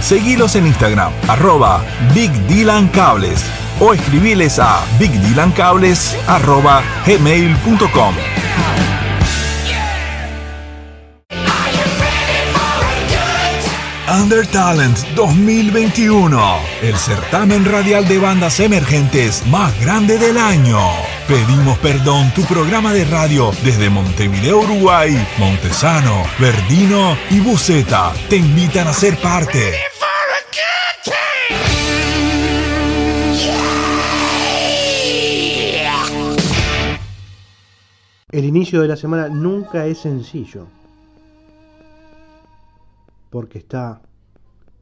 Seguilos en Instagram, arroba Big Dylan Cables o escribiles a gmail.com. Under Talent 2021, el certamen radial de bandas emergentes más grande del año. Pedimos perdón, tu programa de radio desde Montevideo, Uruguay, Montesano, Verdino y Buceta te invitan a ser parte. El inicio de la semana nunca es sencillo. Porque está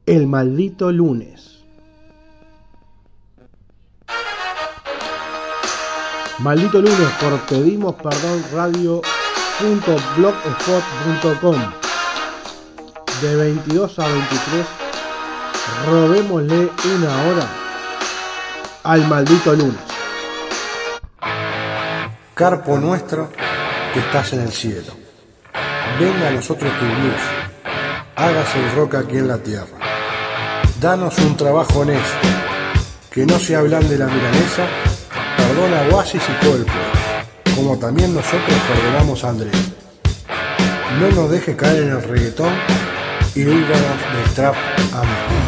el maldito lunes. Maldito lunes por pedimos perdón radio.blogspot.com de 22 a 23 robémosle una hora al maldito lunes. Carpo nuestro que estás en el cielo. Venga a nosotros tu luz. Hágase el roca aquí en la tierra. Danos un trabajo honesto. Que no se hablan de la milanesa. Perdona a Oasis y. Como también nosotros perdonamos a Andrés. No nos deje caer en el reggaetón y líbranos del trap. Amén. Little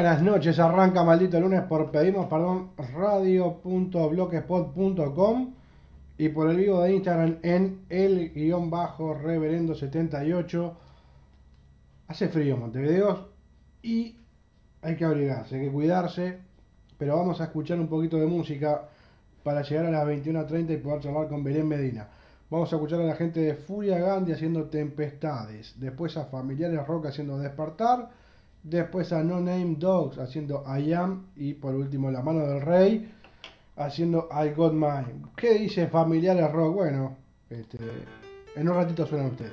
buenas noches, arranca maldito lunes por pedimos perdón radio.blogspot.com y por el vivo de Instagram en el guion bajo reverendo 78. Hace frío Montevideo y hay que abrigarse, hay que cuidarse, pero vamos a escuchar un poquito de música para llegar a las 21.30 y poder charlar con Belén Medina. Vamos a escuchar a la gente de Furia Gandhi haciendo Tempestades, después a Familiares Rock haciendo Despertar, después a No Name Dogs haciendo I Am y por último La Mano del Rey haciendo I Got Mine. ¿Qué dice Familiares Rock? Bueno, este, en un ratito suenan ustedes.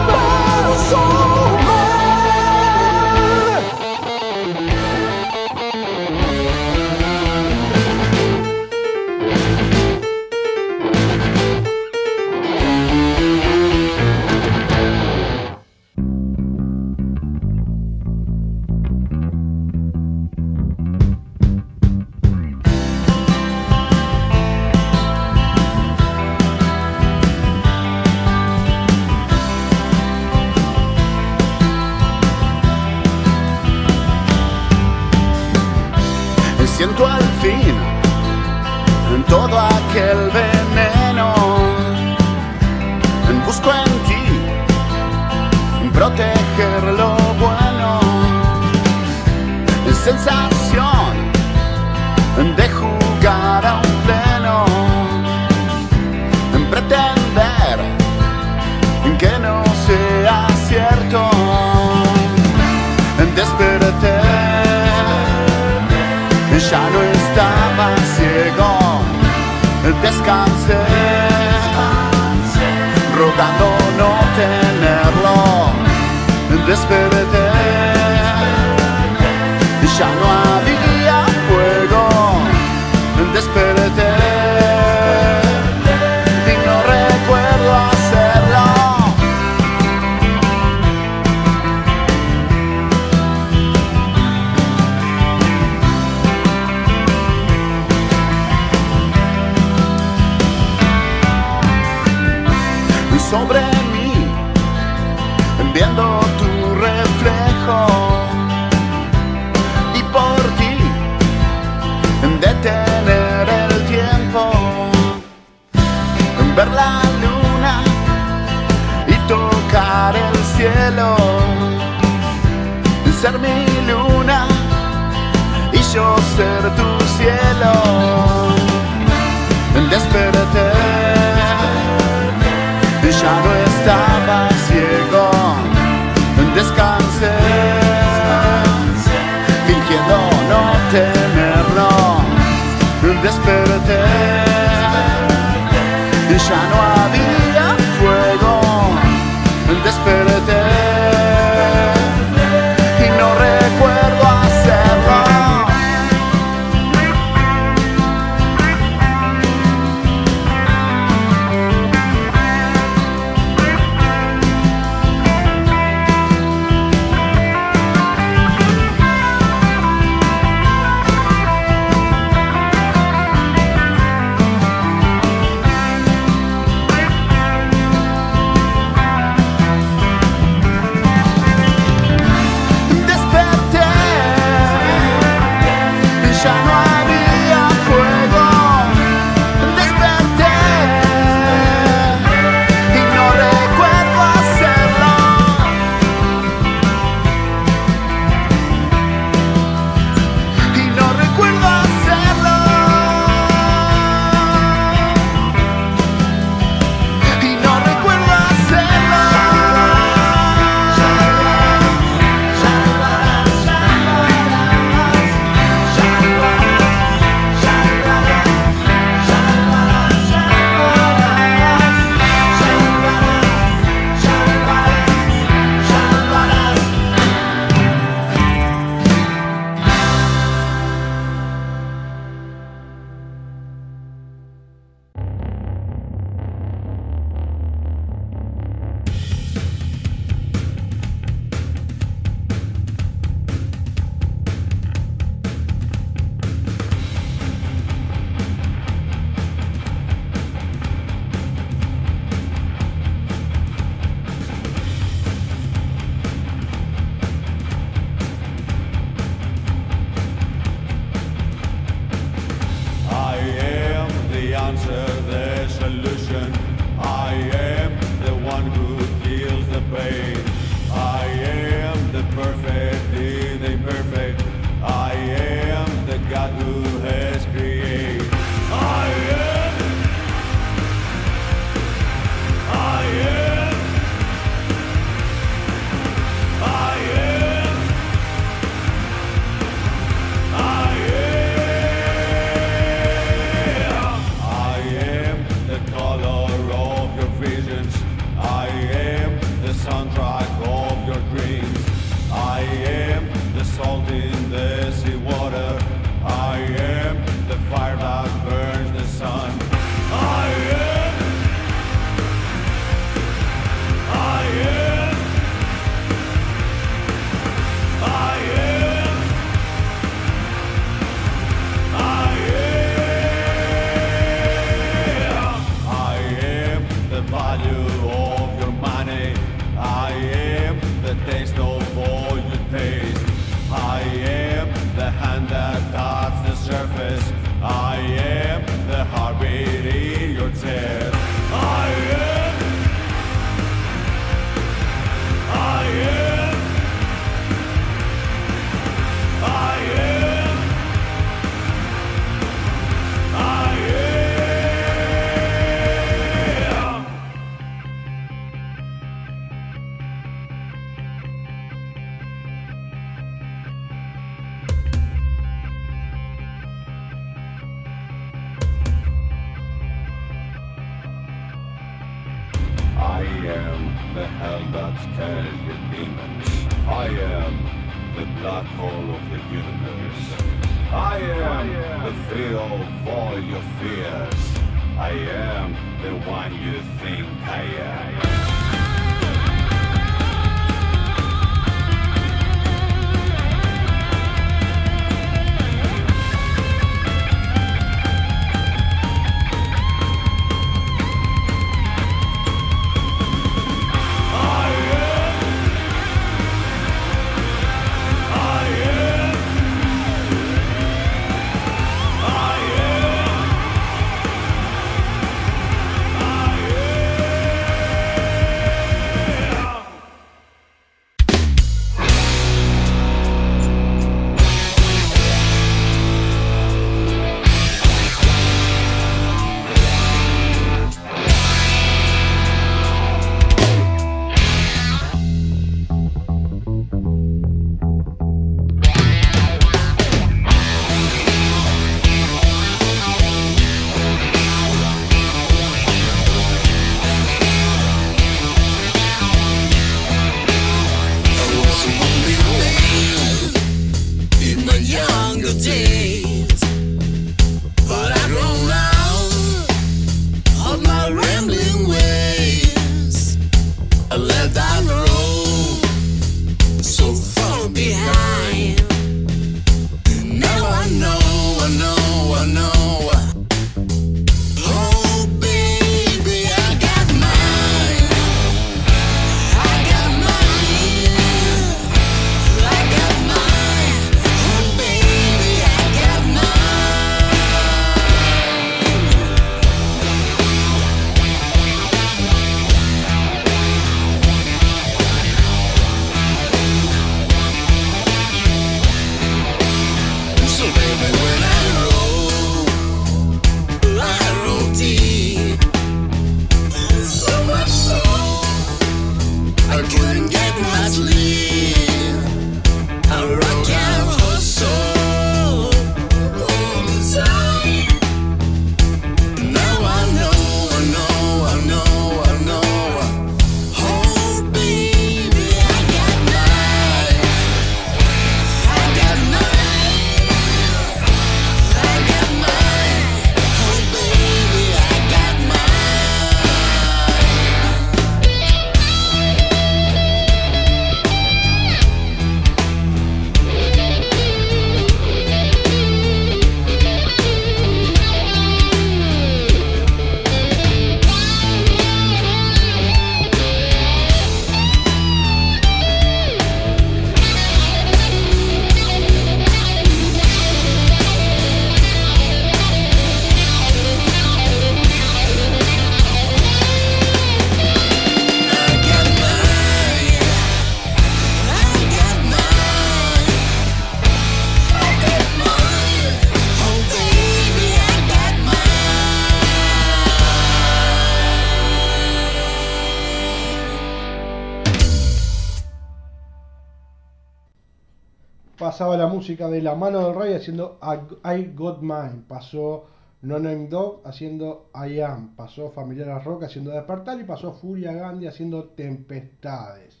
música de La mano del rey haciendo I Got Mine. Pasó No Name Dog haciendo I Am. Pasó Familiar Rock haciendo Despertar. Y pasó Furia Gandhi haciendo Tempestades.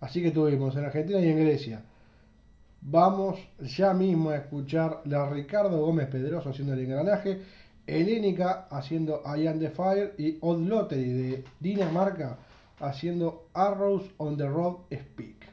Así que tuvimos en Argentina y en Grecia. Vamos ya mismo a escuchar la Ricardo Gómez Pedroso haciendo el engranaje. Helénica haciendo I Am the Fire. Y Odd Lottery de Dinamarca haciendo Arrows on the Road Speak.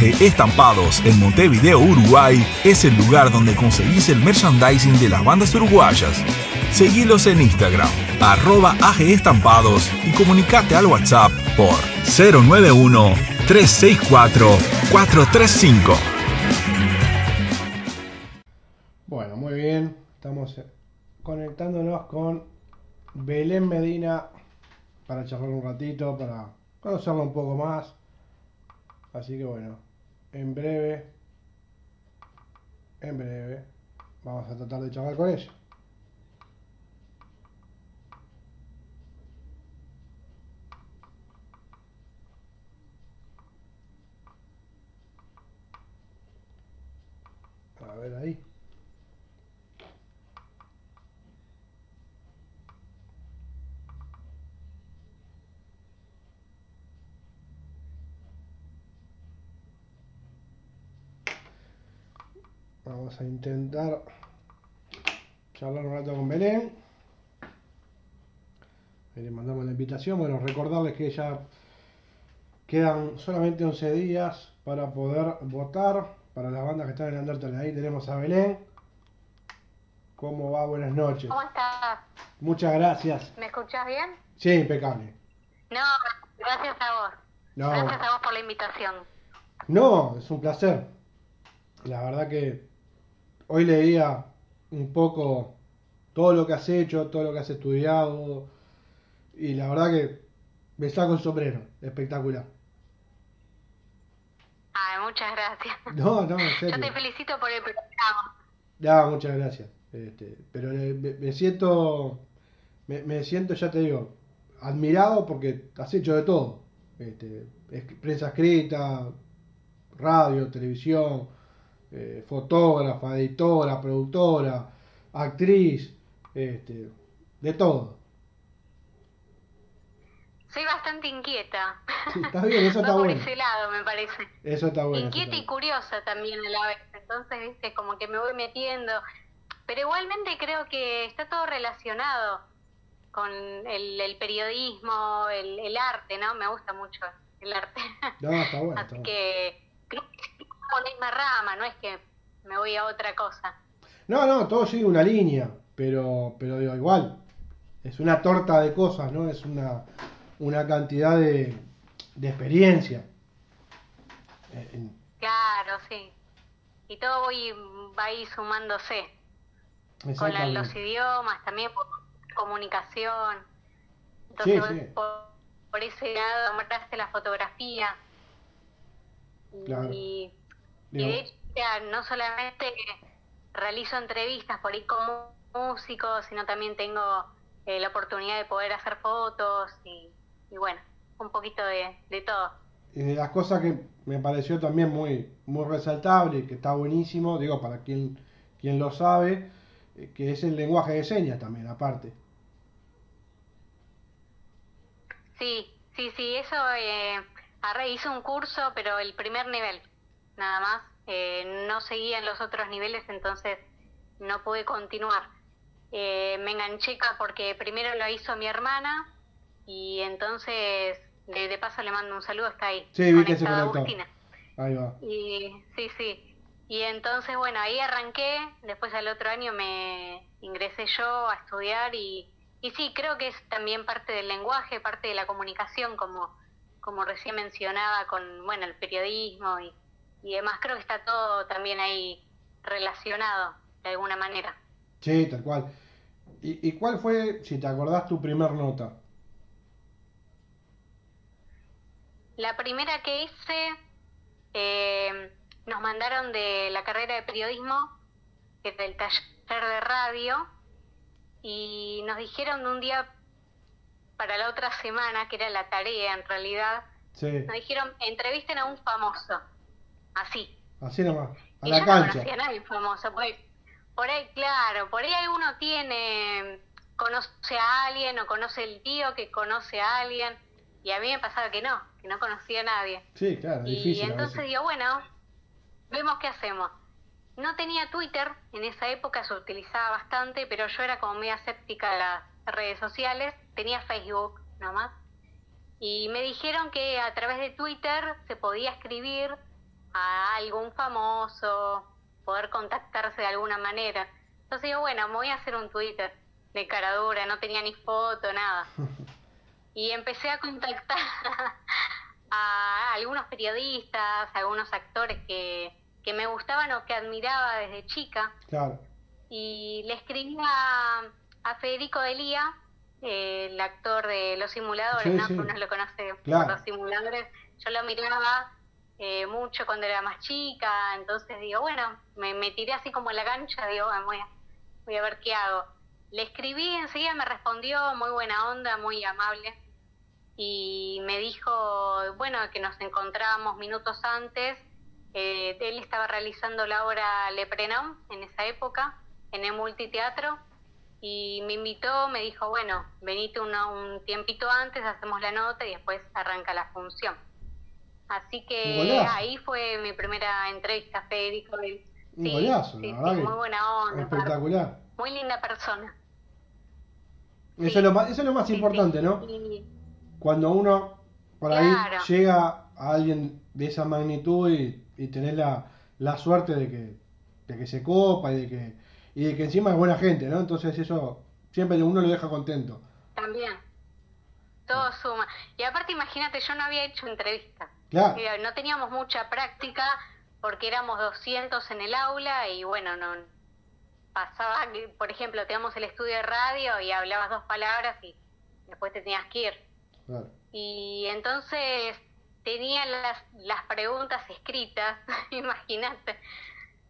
Estampados en Montevideo, Uruguay es el lugar donde conseguís el merchandising de las bandas uruguayas. Seguilos en Instagram, arroba AG Estampados y comunicate al WhatsApp por 091-364-435. Bueno, muy bien. Estamos conectándonos con Belén Medina para charlar un ratito, para conocerla un poco más. Así que bueno, en breve, en breve, vamos a tratar de charlar con ella. A ver ahí. Vamos a intentar charlar un rato con Belén. Le mandamos la invitación. Bueno, recordarles que ya quedan solamente 11 días para poder votar para las bandas que están en Undertale. Ahí tenemos a Belén. ¿Cómo va? Buenas noches. ¿Cómo estás? Muchas gracias. ¿Me escuchás bien? Sí, impecable. No, gracias a vos. No, Gracias a vos por la invitación. no, es un placer. La verdad que hoy leía un poco todo lo que has hecho, todo lo que has estudiado y la verdad que me saco el sombrero, espectacular. Ay, muchas gracias. No, no, en Yo te felicito por el programa. Ya, muchas gracias. Este, pero me, me siento, me, me siento, ya te digo, admirado porque has hecho de todo. Este, es- prensa escrita, radio, televisión, eh, fotógrafa, editora, productora, actriz, este, de todo. Soy bastante inquieta. Sí, está bien, eso está por bueno. ese lado, me parece. Eso está bueno. Inquieta está y curiosa también a la vez. Entonces, viste, como que me voy metiendo. Pero igualmente creo que está todo relacionado con el, el periodismo, el, el arte, ¿no? Me gusta mucho el arte. No, está bueno. está Así bueno. que creo que por la misma rama, no es que me voy a otra cosa. No, no, todo sigue una línea, pero, pero digo, igual, es una torta de cosas, ¿no? Es una, una cantidad de, de experiencia. Eh, Claro, sí. Y todo voy, va a ir sumándose. Con la- los idiomas también, por comunicación. Entonces, sí. Por, por ese lado, mostraste la fotografía. Claro. Y, de hecho, no solamente realizo entrevistas por ahí como músico, sino también tengo eh, la oportunidad de poder hacer fotos y, y bueno, un poquito de, de todo. y de las cosas que me pareció también muy, muy resaltable, que está buenísimo, digo, para quien, quien lo sabe, eh, que es el lenguaje de señas también, aparte. Sí, sí, sí, eso eh, hice un curso, pero el primer nivel, nada más. Eh, no seguía en los otros niveles, entonces no pude continuar. Eh, me enganché porque primero lo hizo mi hermana y entonces de, de paso le mando un saludo, está ahí. Sí, vi que se conectó. Agustina. Ahí va. Y sí, sí. Y entonces, bueno, ahí arranqué, después al otro año me ingresé yo a estudiar y, y sí, creo que es también parte del lenguaje, parte de la comunicación, como, como recién mencionaba con, bueno, el periodismo y, y demás, creo que está todo también ahí relacionado de alguna manera. Sí, tal cual. ¿Y, y cuál fue, si te acordás, tu primer nota? La primera que hice, eh, nos mandaron de la carrera de periodismo, que es del taller de radio, y nos dijeron de un día para la otra semana, que era la tarea en realidad, Sí, nos dijeron, entrevisten a un famoso, así. así nomás, a y la yo no cancha. conocía a nadie famoso, por ahí, por ahí, claro, por ahí alguno tiene, conoce a alguien o conoce el tío que conoce a alguien, y a mí me pasaba que no, que no conocía a nadie. Sí, claro, Y difícil. a entonces digo, bueno, vemos qué hacemos. No tenía Twitter, en esa época se utilizaba bastante, pero yo era como media escéptica de las redes sociales. Tenía Facebook nomás. Y me dijeron que a través de Twitter se podía escribir a algún famoso, poder contactarse de alguna manera. Entonces digo, bueno, me voy a hacer un Twitter de cara dura, no tenía ni foto, nada. Y empecé a contactar a algunos periodistas, a algunos actores que, que me gustaban o que admiraba desde chica. Claro. Y le escribí a, a Federico Delía, eh, el actor de Los Simuladores, Sí, ¿no? sí. Uno lo conoce Claro. por Los Simuladores. Yo lo miraba eh, mucho cuando era más chica, entonces digo, bueno, me, me tiré así como a la cancha, digo, bueno, voy a, voy a ver qué hago. Le escribí, enseguida me respondió, muy buena onda, muy amable, y me dijo, bueno, que nos encontrábamos minutos antes. Eh, él estaba realizando la obra Le en esa época, en el multiteatro, y me invitó, me dijo, bueno, venite un tiempito antes, hacemos la nota y después arranca la función. Así Un que ahí fue mi primera entrevista, Federico. Un sí, golazo, sí, la sí, verdad muy buena onda, Espectacular. muy linda persona. Eso, es lo más, eso es lo más importante. ¿no? Cuando uno por ahí Claro. llega a alguien de esa magnitud y, y tenés la, la suerte de que, de que se copa y de que, y de que encima es buena gente, ¿no? Entonces eso siempre uno lo deja contento. También. Todo suma. Y aparte, imagínate, yo no había hecho entrevistas. Claro. Eh, No teníamos mucha práctica porque éramos 200 en el aula y bueno, no pasaba, que, por ejemplo, teníamos el estudio de radio y hablabas dos palabras y después te tenías que ir. Claro. Y entonces tenía las, las preguntas escritas, imagínate,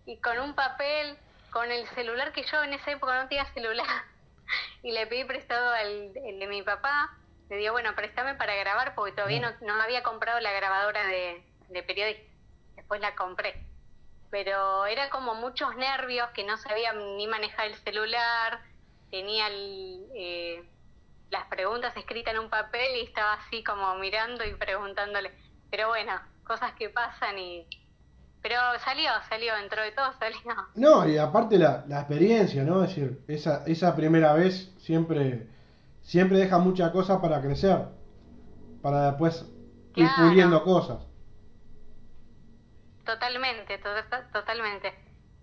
y con un papel, con el celular que yo en esa época no tenía celular, y le pedí prestado al el de mi papá, le digo, bueno, préstame para grabar porque todavía no, no había comprado la grabadora de, de periodista, después la compré. Pero era como muchos nervios que no sabía ni manejar el celular, tenía el, eh, las preguntas escritas en un papel y estaba así como mirando y preguntándole. Pero bueno, cosas que pasan y... Pero salió, salió, dentro de todo salió. No, y aparte la, la experiencia, ¿no? Es decir, esa, esa primera vez siempre, siempre deja mucha cosa para crecer, para después ir Claro. puliendo cosas. Totalmente, to- to- totalmente.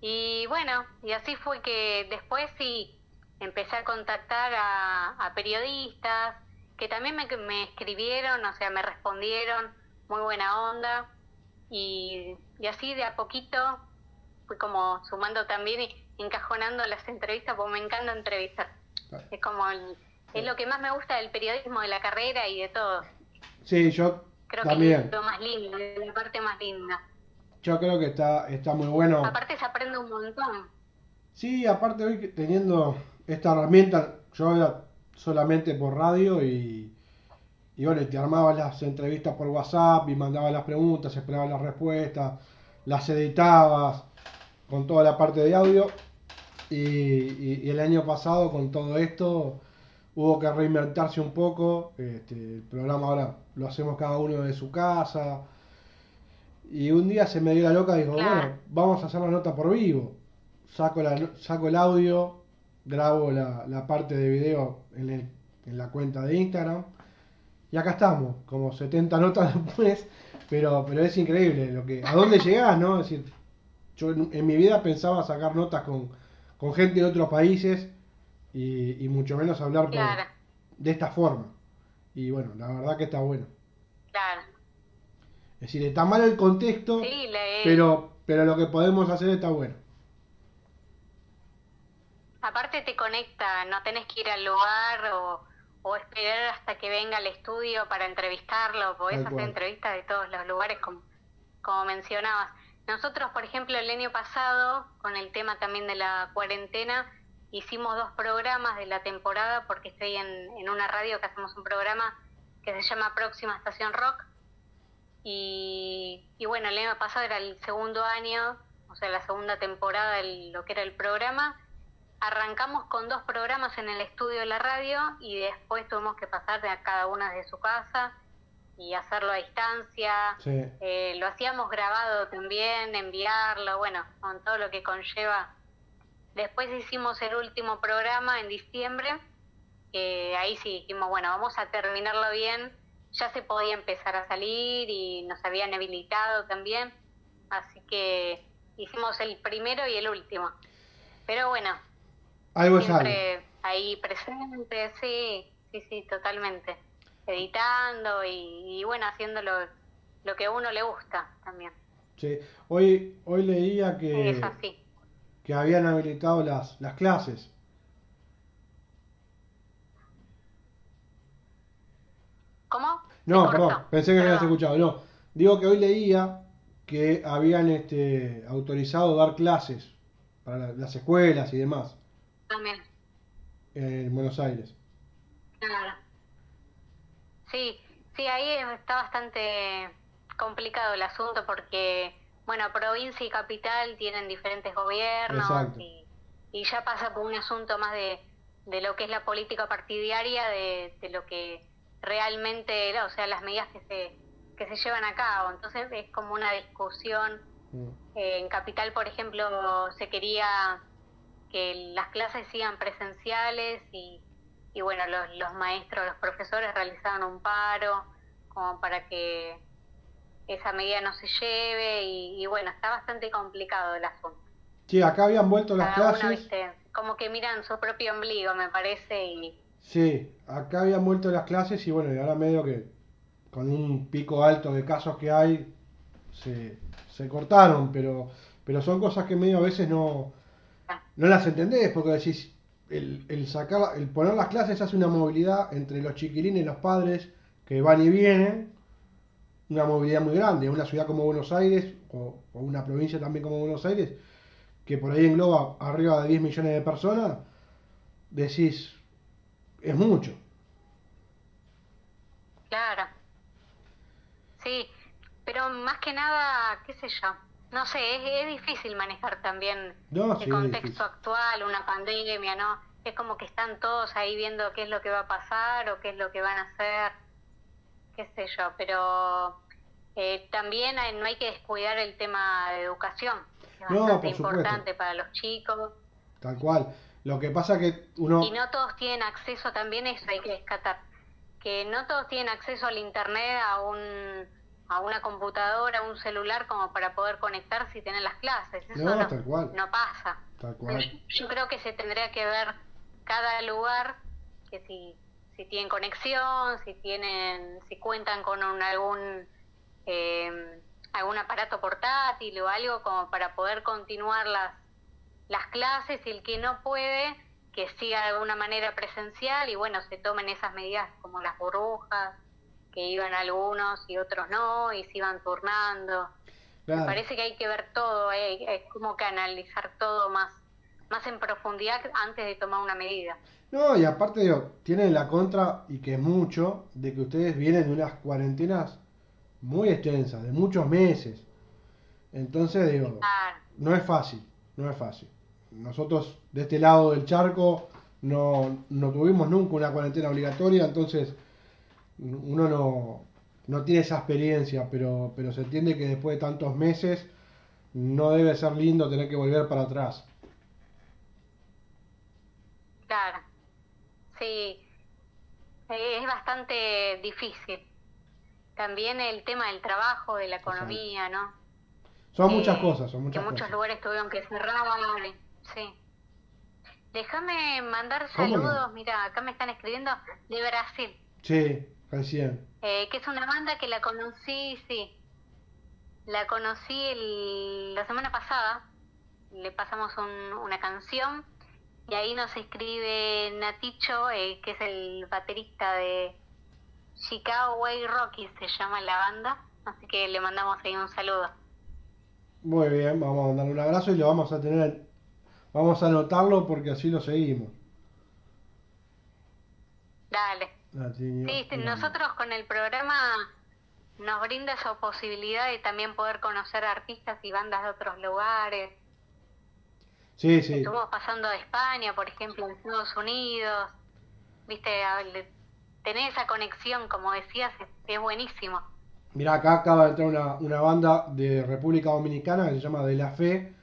Y bueno, y así fue que después sí empecé a contactar a, a periodistas que también me, me escribieron, o sea, me respondieron, muy buena onda. Y, y así de a poquito fui como sumando también y encajonando las entrevistas, porque me encanta entrevistar. Claro. Es como el- es lo que más me gusta del periodismo, de la carrera y de todo. Sí, yo Creo que también. es lo más lindo, la parte más linda. Yo creo que está, está muy bueno. Aparte se aprende un montón. Sí, aparte hoy que teniendo esta herramienta, yo era solamente por radio y, y bueno, te armabas las entrevistas por WhatsApp y mandabas las preguntas, esperabas las respuestas, las editabas con toda la parte de audio. Y, y- y el año pasado con todo esto hubo que reinventarse un poco. Este, el programa ahora lo hacemos cada uno de su casa. Y un día se me dio la loca y dijo, Claro. bueno, vamos a hacer la nota por vivo. Saco, la, saco el audio, grabo la, la parte de video en, el- en la cuenta de Instagram. Y acá estamos, como 70 notas después. Pero, pero es increíble lo que, a dónde llegás, ¿no? Es decir, yo en, en mi vida pensaba sacar notas con, con gente de otros países y, y mucho menos hablar por- de esta forma. Y bueno, la verdad que está bueno. claro. Es decir, está mal el contexto, Sí, le- pero, pero lo que podemos hacer está bueno. aparte te conecta, no tenés que ir al lugar o, o esperar hasta que venga al estudio para entrevistarlo, podés Tal hacer cual. entrevistas de todos los lugares como, como mencionabas. Nosotros, por ejemplo, el año pasado, con el tema también de la cuarentena, hicimos dos programas de la temporada porque estoy en, en una radio que hacemos un programa que se llama Próxima Estación Rock. Y, y bueno, el año pasado era el segundo año, o sea, la segunda temporada de lo que era el programa. Arrancamos con dos programas en el estudio de la radio y después tuvimos que pasar de a cada una de su casa y hacerlo a distancia. Sí. Eh, lo hacíamos grabado también, enviarlo, bueno, con todo lo que conlleva. Después hicimos el último programa en diciembre, que ahí sí dijimos, bueno, vamos a terminarlo bien. Ya se podía empezar a salir y nos habían habilitado también. así que hicimos el primero y el último. Pero bueno, Algo es algo. siempre ahí presente, sí, sí, sí, totalmente. Editando y, y bueno, haciendo lo, lo que a uno le gusta también. Sí. Hoy, hoy leía que, Es así. Que habían habilitado las, las clases. ¿Cómo? No, perdón, pensé que no habías escuchado. No, digo que hoy leía que habían este, autorizado dar clases para la- las escuelas y demás También. en Buenos Aires. Claro. Sí, sí, ahí está bastante complicado el asunto porque, bueno, provincia y capital tienen diferentes gobiernos y, y ya pasa por un asunto más de, de lo que es la política partidaria, de, de lo que realmente, o sea, las medidas que se, que se llevan a cabo. Entonces es como una discusión Mm. eh, en Capital, por ejemplo, se quería que las clases sigan presenciales y, y bueno, los, los maestros, los profesores realizaron un paro como para que esa medida no se lleve y, y bueno, está bastante complicado el asunto. Sí, acá habían vuelto las Cada uno, clases. viste, como que miran su propio ombligo, me parece, y Sí, acá habían vuelto las clases y bueno, y ahora medio que con un pico alto de casos que hay, se, se cortaron, pero, pero son cosas que medio a veces no, no las entendés, porque decís, el, el sacar, el poner las clases hace una movilidad entre los chiquilines y los padres que van y vienen, una movilidad muy grande, una ciudad como Buenos Aires, o, o una provincia también como Buenos Aires, que por ahí engloba arriba de 10 millones de personas, decís, es mucho. Claro. Sí, pero más que nada, qué sé yo, no sé, es, es difícil manejar también No, el sí, contexto actual, una pandemia, ¿no? Es como que están todos ahí viendo qué es lo que va a pasar o qué es lo que van a hacer, qué sé yo, pero eh, también hay- no hay que descuidar el tema de educación, es No, bastante importante para los chicos. Tal cual. Lo que pasa que uno... Y no todos tienen acceso, también eso hay que descatar, que no todos tienen acceso al internet, a un a una computadora, a un celular como para poder conectarse y tener las clases. Eso No, no, tal cual. no pasa. Tal cual. Yo creo que se tendría que ver cada lugar, que si, si tienen conexión, si tienen, si cuentan con un- algún eh, algún aparato portátil o algo como para poder continuar las las clases y el que no puede que siga de alguna manera presencial y bueno se tomen esas medidas como las burbujas que iban algunos y otros no y se iban turnando. Me parece que hay que ver todo eh, es como que analizar todo más más en profundidad antes de tomar una medida No, y aparte, digo, tienen la contra, y que es mucho, de que ustedes vienen de unas cuarentenas muy extensas, de muchos meses. Entonces, digo, no es fácil, no es fácil. Nosotros, de este lado del charco, no, no tuvimos nunca una cuarentena obligatoria, entonces uno no, no tiene esa experiencia, pero, pero se entiende que después de tantos meses no debe ser lindo tener que volver para atrás. Claro, sí, es bastante difícil. También el tema del trabajo, de la economía, ¿no? Son Eh, muchas cosas, son muchas que muchos cosas. lugares tuvieron que cerrar, sí. Déjame mandar saludos, mira, acá me están escribiendo de Brasil, Sí, recién. eh, que es una banda que la conocí, sí, la conocí el- la semana pasada, le pasamos un- una canción y ahí nos escribe Naticho, eh, que es el baterista de Chicago Way Rockies, se llama la banda, así que le mandamos ahí un saludo. Muy bien, vamos a mandarle un abrazo y lo vamos a tener, vamos a anotarlo porque así lo seguimos. Dale. Sí, bien. nosotros con el programa nos brinda esa posibilidad de también poder conocer artistas y bandas de otros lugares. Sí, pasando de España, por ejemplo, en Estados Unidos. Viste, A- tener esa conexión, como decías, es, es buenísimo. Mirá, acá acaba de entrar una, una banda de República Dominicana que se llama De La Fe,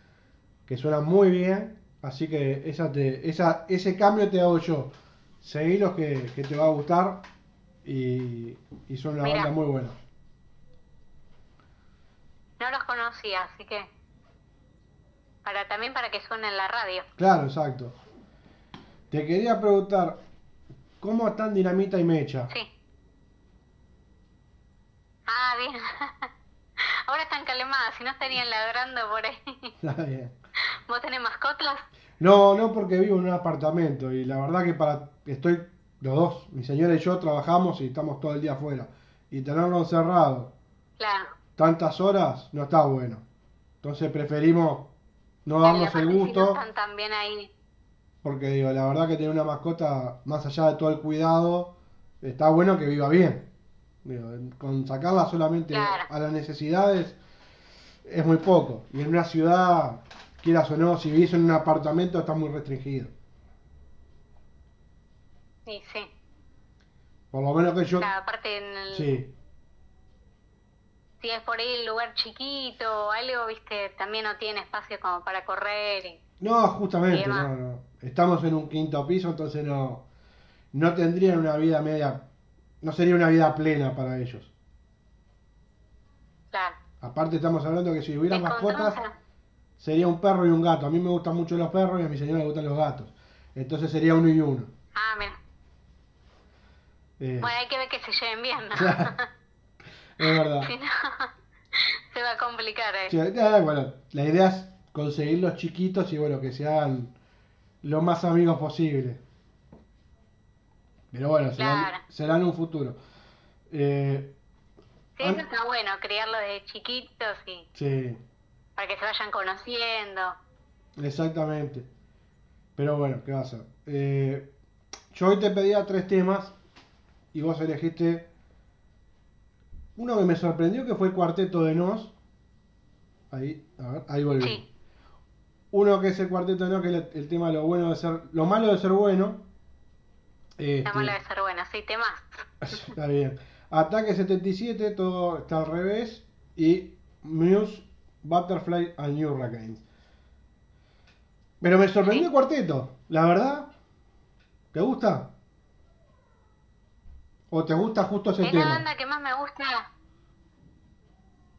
que suena muy bien, así que esa te, esa, ese cambio te hago yo. Seguí los que, que te va a gustar y, y son una Mirá. banda muy buena. No los cono conocía, así que para también para que suene en la radio. Claro, exacto. Te quería preguntar, ¿cómo están Dinamita y Mecha? Sí. Ah, bien. Ahora están calmadas, si no estarían ladrando por ahí. Está bien. ¿Vos tenés mascotas? No, no porque vivo en un apartamento y la verdad que para estoy los dos, mi señora y yo trabajamos y estamos todo el día afuera y tenerlo encerrado Claro. tantas horas no está bueno. Entonces preferimos no darnos el gusto están también ahí. porque digo, la verdad que tener una mascota más allá de todo el cuidado está bueno que viva bien. Digo, con sacarla solamente Claro. a las necesidades es muy poco y en una ciudad quieras o no, si vivís en un apartamento está muy restringido. Sí, sí. Por lo menos que yo Claro, aparte, en el- sí. Si es por ahí el lugar chiquito o algo, viste, también no tiene espacio como para correr. y- No, justamente, Y no, no. Estamos en un quinto piso, entonces no, no tendrían una vida media, no sería una vida plena para ellos. Claro. Aparte estamos hablando que si hubiera Es mascotas, sería un perro y un gato. A mí me gustan mucho los perros y a mi señora le gustan los gatos. Entonces sería uno y uno. Ah, mira. Eh, Bueno, hay que ver que se lleven bien, ¿no? Es verdad. si no, se va a complicar. eh. Sí, eh, bueno, la idea es conseguir los chiquitos y bueno, que se hagan lo más amigos posible. Pero bueno, serán, Claro. serán un futuro. Eh, Sí, eso está bueno, criarlo desde chiquitos y sí, para que se vayan conociendo. exactamente. Pero bueno, ¿qué va a ser? Eh, yo hoy te pedía tres temas y vos elegiste uno que me sorprendió que fue el cuarteto de Nos. Ahí, a ver, ahí volví. Sí. Uno que es el cuarteto de Nos, que es el, el tema de lo bueno de ser, lo malo de ser bueno. Este, La mala de ser buena, sí, temas. Está bien. Ataque 77, todo está al revés. Y Muse, Butterfly and Hurricanes. Pero me sorprendió Sí. el cuarteto, la verdad. ¿Te gusta? ¿O te gusta justo ese Es la tema? banda que más me gusta.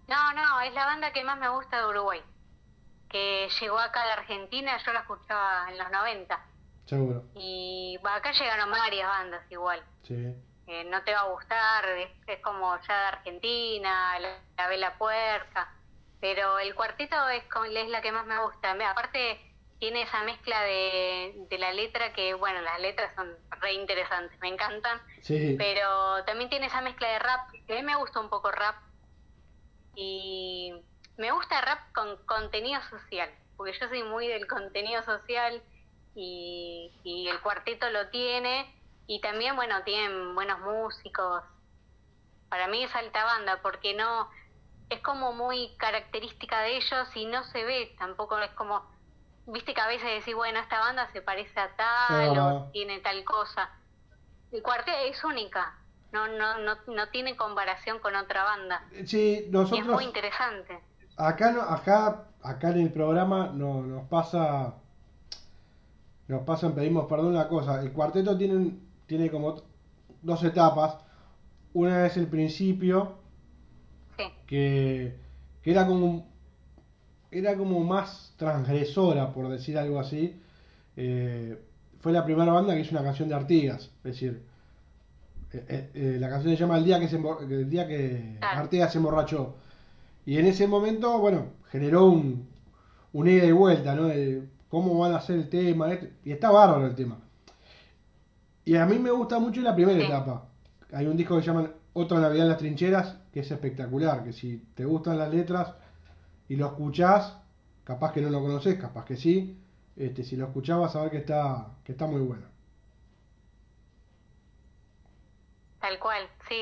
No, no, es la banda que más me gusta de Uruguay. Que llegó acá a la Argentina, yo la escuchaba en los 90. Seguro. Y acá llegaron varias bandas igual. Sí. Eh, no te va a gustar, es, es como ya de Argentina, la, la Vela Puerca. Pero el cuarteto es, es la que más me gusta. Aparte, tiene esa mezcla de, de la letra que, bueno, las letras son re interesantes, me encantan. Sí. Pero también tiene esa mezcla de rap, que a mí me gusta un poco rap. Y me gusta rap con contenido social, porque yo soy muy del contenido social y, y el cuarteto lo tiene. Y también, bueno, tienen buenos músicos. Para mí es alta banda, porque no. Es como muy característica de ellos y no se ve tampoco. Es como. Viste que a veces decís, bueno, esta banda se parece a tal o tiene tal cosa. El cuarteto es única. No, no, no, no tiene comparación con otra banda. Sí, Y es nosotros muy interesante. acá no, acá acá en el programa no, nos pasa nos pasa pedimos perdón una cosa el cuarteto tiene tiene como dos etapas una es el principio Sí, que, que era como era como más transgresora por decir algo así. Eh, fue la primera banda que hizo una canción de Artigas es decir eh, eh, la canción se llama el día que se el día que Claro. Artigas se emborrachó. Y en ese momento bueno generó un una ida y vuelta no de cómo van a hacer el tema y está bárbaro el tema. Y a mí me gusta mucho la primera Sí. etapa. Hay un disco que se llama Otra Navidad en las Trincheras, que es espectacular, que si te gustan las letras y lo escuchás, capaz que no lo conoces, capaz que sí, este, si lo escuchás vas a ver que está, que está muy bueno. tal cual, sí.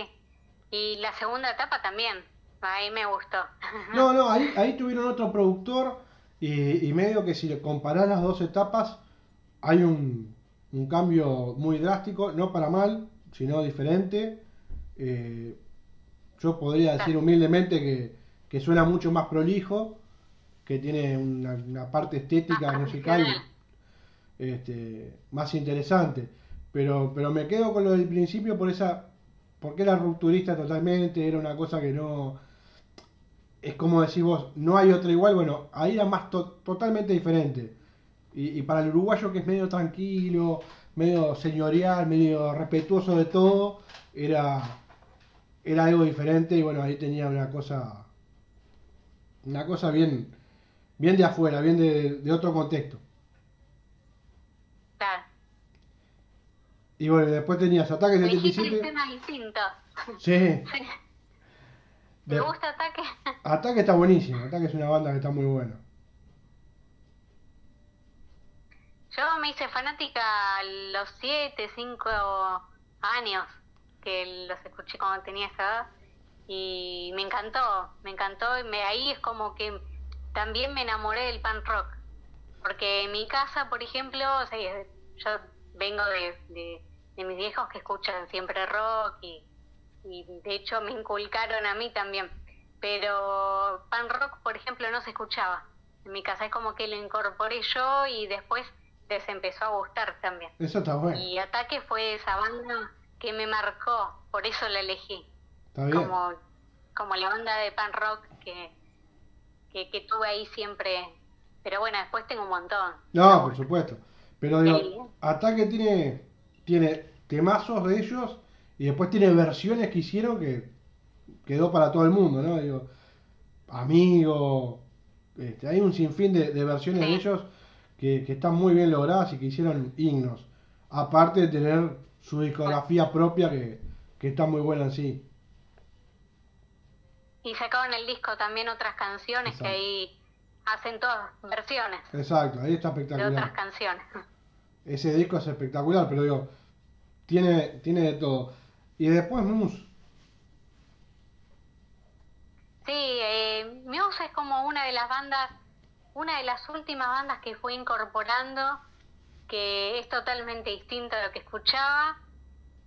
Y la segunda etapa también. Ahí me gustó. No, no, ahí, ahí tuvieron otro productor y, y medio que si comparás las dos etapas, hay un, un cambio muy drástico, no para mal, sino diferente. Eh, yo podría decir humildemente que, que suena mucho más prolijo, que tiene una, una parte estética musical este, más interesante. Pero, pero me quedo con lo del principio por esa, porque era rupturista totalmente, era una cosa que no, es como decís vos, no hay otra igual, bueno, ahí era más to- totalmente diferente. Y, y para el uruguayo que es medio tranquilo, medio señorial, medio respetuoso de todo, era, era algo diferente y bueno, ahí tenía una cosa, una cosa bien, bien de afuera, bien de, de otro contexto. Claro. Y bueno, después tenías Ataque Me dijiste 77. temas distintos. Sí, Sí. De- ¿Te gusta Ataque? Ataque está buenísimo, Ataque es una banda que está muy buena. Yo me hice fanática a los 7, 5 años que los escuché cuando tenía esa edad y me encantó, me encantó y me, ahí es como que también me enamoré del punk rock. Porque en mi casa, por ejemplo, o sea, yo vengo de, de, de mis viejos que escuchan siempre rock y, y de hecho me inculcaron a mí también. Pero punk rock, por ejemplo, no se escuchaba. En mi casa es como que lo incorporé yo y después les empezó a gustar también. Eso está bueno, Y Ataque fue esa banda que me marcó, por eso la elegí. Está bien. Como, como la banda de punk rock que, que, que tuve ahí siempre. Pero bueno, después tengo un montón. No, por supuesto. Pero digo, Sí. Ataque tiene, tiene temazos de ellos y después tiene versiones que hicieron que quedó para todo el mundo, ¿no? Digo, Amigo, este, hay un sinfín de, de versiones de ellos que, que están muy bien logradas y que hicieron himnos. Aparte de tener su discografía propia que, que está muy buena en sí. Y sacaron el disco también otras canciones Exacto. que ahí hacen todas versiones Exacto, ahí está de otras espectacular. canciones. Ese disco es espectacular, pero digo, tiene, tiene de todo. Y después Mus, Sí, eh, Muse es como una de las bandas, una de las últimas bandas que fui incorporando, que es totalmente distinto a lo que escuchaba.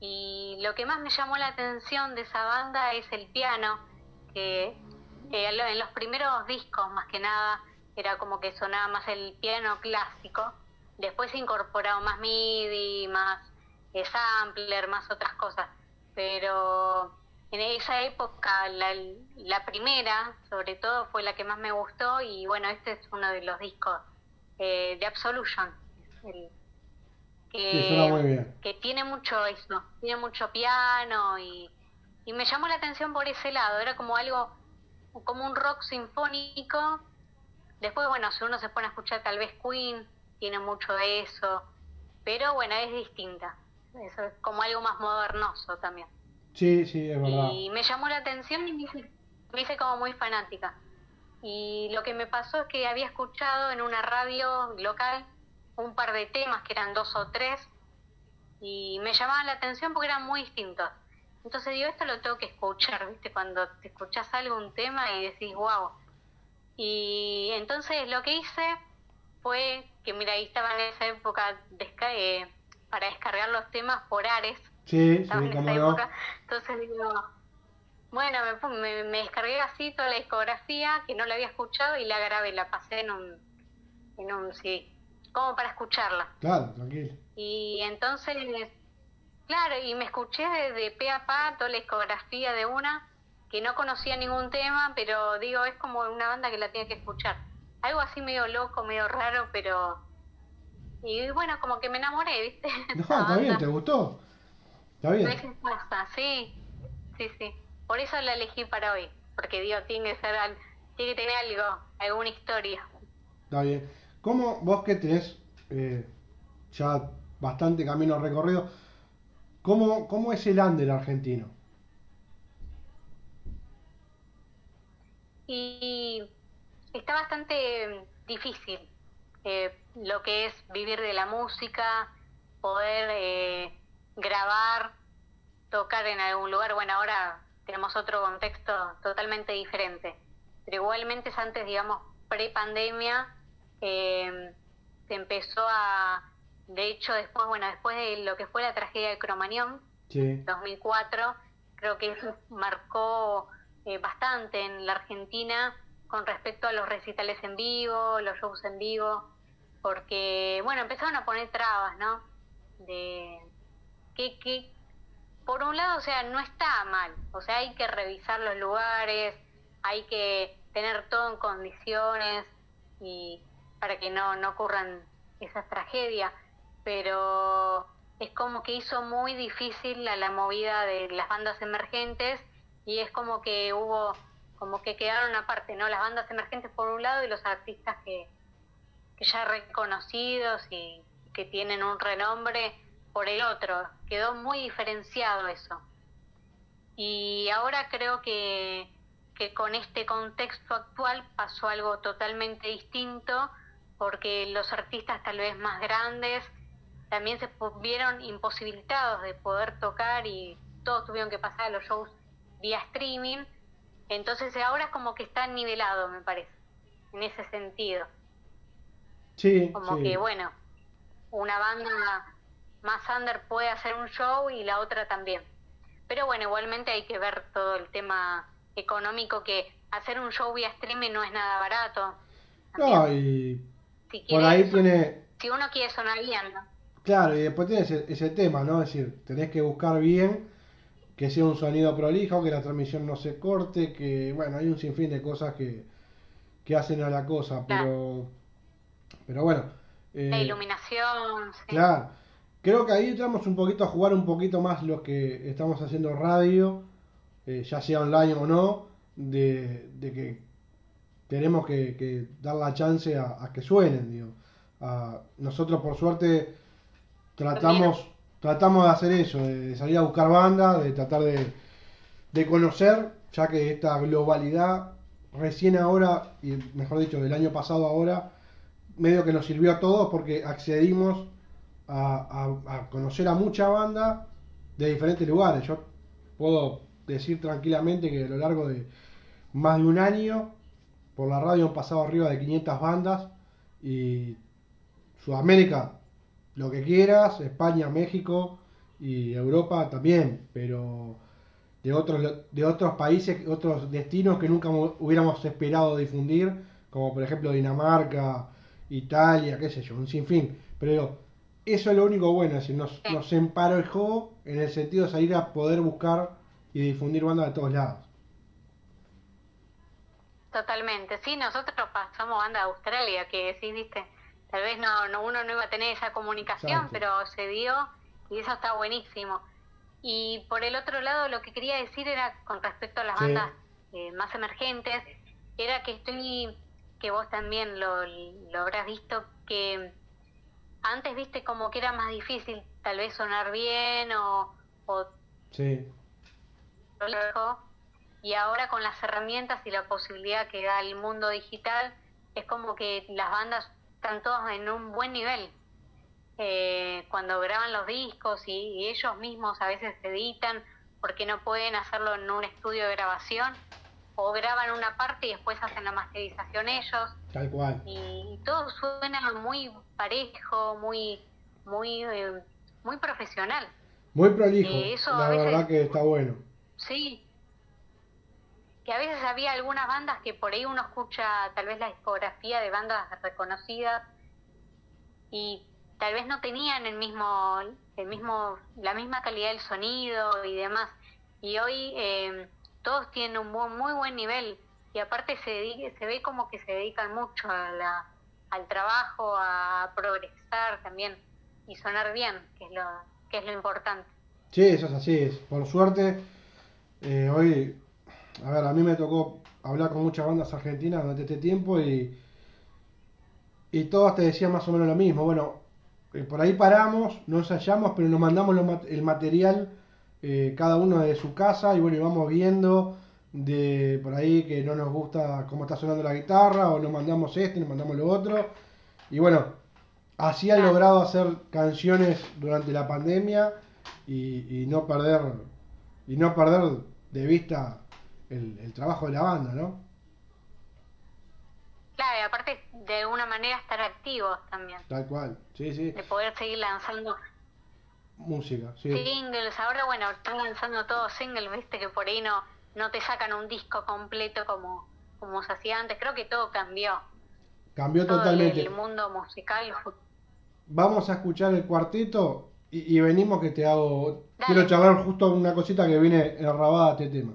Y lo que más me llamó la atención de esa banda es el piano, que eh, en los primeros discos más que nada era como que sonaba más el piano clásico. Después se incorporado más MIDI, más eh, sampler, más otras cosas. Pero en esa época, la, la primera, sobre todo, fue la que más me gustó. Y bueno, este es uno de los discos eh, de Absolution. el- que, Sí, suena muy bien. que tiene mucho eso, tiene mucho piano y, y me llamó la atención por ese lado. Era como algo, como un rock sinfónico. Después, bueno, si uno se pone a escuchar tal vez Queen, tiene mucho de eso. Pero bueno, es distinta. Eso es como algo más modernoso también. sí, sí, es verdad. Y me llamó la atención y me hice, me hice como muy fanática. Y lo que me pasó es que había escuchado en una radio local un par de temas que eran dos o tres y me llamaban la atención porque eran muy distintos. Entonces digo, esto lo tengo que escuchar, ¿viste? Cuando te escuchas algo, un tema y decís, wow. Y entonces lo que hice fue que, mira, ahí estaba en esa época desca- eh, para descargar los temas por Ares, Sí, sí, estaba en cómo esa no. época. Entonces digo, bueno, me, me, me descargué así toda la discografía que no la había escuchado y la grabé, la pasé en un, en un sí, como para escucharla. Claro, tranquilo. Y entonces, claro, y me escuché de, de pe a pa toda la discografía de una que no conocía ningún tema, pero digo, es como una banda que la tenía que escuchar. Algo así medio loco, medio raro, pero... Y bueno, como que me enamoré, ¿viste? No, está bien. ¿te gustó? Está bien. pasa, sí, sí, sí. Por eso la elegí para hoy, porque digo, tiene que ser, tiene que tener algo, alguna historia. Está bien. ¿Cómo vos que tenés eh, ya bastante camino recorrido, cómo, cómo es el under argentino? Y está bastante difícil eh, lo que es vivir de la música, poder eh, grabar, tocar en algún lugar. Bueno, ahora tenemos otro contexto totalmente diferente, pero igualmente es antes, digamos, pre-pandemia, eh, se empezó a, de hecho, después, bueno, después de lo que fue la tragedia de Cromañón, Sí, 2004, creo que eso marcó eh, bastante en la Argentina con respecto a los recitales en vivo, los shows en vivo, porque, bueno, empezaron a poner trabas, ¿no? De que, que, por un lado, o sea, no está mal, o sea, hay que revisar los lugares, hay que tener todo en condiciones y para que no, no ocurran esas tragedias, pero es como que hizo muy difícil la, la movida de las bandas emergentes y es como que hubo, como que quedaron aparte, ¿no? Las bandas emergentes por un lado y los artistas que, que ya reconocidos y que tienen un renombre por el otro. Quedó muy diferenciado eso. Y ahora creo que, que con este contexto actual pasó algo totalmente distinto, porque los artistas tal vez más grandes también se vieron imposibilitados de poder tocar y todos tuvieron que pasar a los shows vía streaming. Entonces ahora es como que está nivelado, me parece, en ese sentido. Sí, Como sí. que, bueno, una banda más under puede hacer un show y la otra también. Pero bueno, igualmente hay que ver todo el tema económico que hacer un show vía streaming no es nada barato. No, También, y si, por ahí tiene, si uno quiere sonar bien, ¿no? Claro, y después tiene ese, ese tema, ¿no? Es decir, tenés que buscar bien que sea un sonido prolijo, que la transmisión no se corte, que, bueno, hay un sinfín de cosas que, que hacen a la cosa, pero, pero bueno. eh, La iluminación, sí. Claro, creo que ahí entramos un poquito a jugar un poquito más los que estamos haciendo radio, eh, ya sea online o no, de, de que tenemos que, que dar la chance a, a que suenen, digo. A- nosotros por suerte tratamos, tratamos de hacer eso, de, de salir a buscar bandas, de tratar de, de conocer, ya que esta globalidad recién ahora, y mejor dicho, del año pasado ahora, medio que nos sirvió a todos porque accedimos a, a- a conocer a mucha banda de diferentes lugares. Yo puedo decir tranquilamente que a lo largo de más de un año por la radio han pasado arriba de 500 bandas y Sudamérica lo que quieras, España, México y Europa también, pero de otros de otros países, otros destinos que nunca hubiéramos esperado difundir, como por ejemplo Dinamarca, Italia, qué sé yo, un sinfín. Pero eso es lo único bueno, es decir, nos, nos emparejó en el sentido de salir a poder buscar y difundir bandas de todos lados. Totalmente. Sí, nosotros pasamos banda de Australia, que sí, viste, tal vez no, no uno no iba a tener esa comunicación, Exacto. pero se dio y eso está buenísimo. Y por el otro lado, lo que quería decir era con respecto a las Sí. bandas eh, más emergentes, era que estoy, que vos también lo, lo habrás visto, que antes viste como que era más difícil tal vez sonar bien o, o Sí, y ahora con las herramientas y la posibilidad que da el mundo digital es como que las bandas están todas en un buen nivel Eh, cuando graban los discos y, y ellos mismos a veces se editan porque no pueden hacerlo en un estudio de grabación o graban una parte y después hacen la masterización ellos tal cual. y todo suena muy parejo muy muy eh, muy profesional Muy prolijo, Eh, eso la veces- verdad que está bueno. Sí. Que a veces había algunas bandas que por ahí uno escucha tal vez la discografía de bandas reconocidas y tal vez no tenían el mismo, el mismo, la misma calidad del sonido y demás. Y hoy eh, todos tienen un bu- muy buen nivel y aparte se, se ve como que se dedican mucho al trabajo, a progresar también y sonar bien, que es lo, que es lo importante. Sí, eso es así. Es. Por suerte, eh, hoy, a ver, a mí me tocó hablar con muchas bandas argentinas durante este tiempo y, y todas te decían más o menos lo mismo. Bueno, eh, por ahí paramos, no ensayamos, pero nos mandamos el material eh, cada uno de su casa y bueno, y vamos viendo de por ahí que no nos gusta cómo está sonando la guitarra o nos mandamos este, nos mandamos lo otro. Y bueno, así han logrado hacer canciones durante la pandemia y, y no perder y no perder de vista el, el trabajo de la banda, ¿no? Claro, y aparte de alguna manera estar activos también, Tal cual, sí, sí, de poder seguir lanzando música, sí, singles. Ahora, bueno, están lanzando todos singles, viste que por ahí no, no te sacan un disco completo como, como se hacía antes. Creo que todo cambió. cambió Todo el, totalmente. el mundo musical. Vamos a escuchar el cuarteto y, y venimos que te hago, Dale. quiero charlar justo una cosita que viene enrabada a este tema.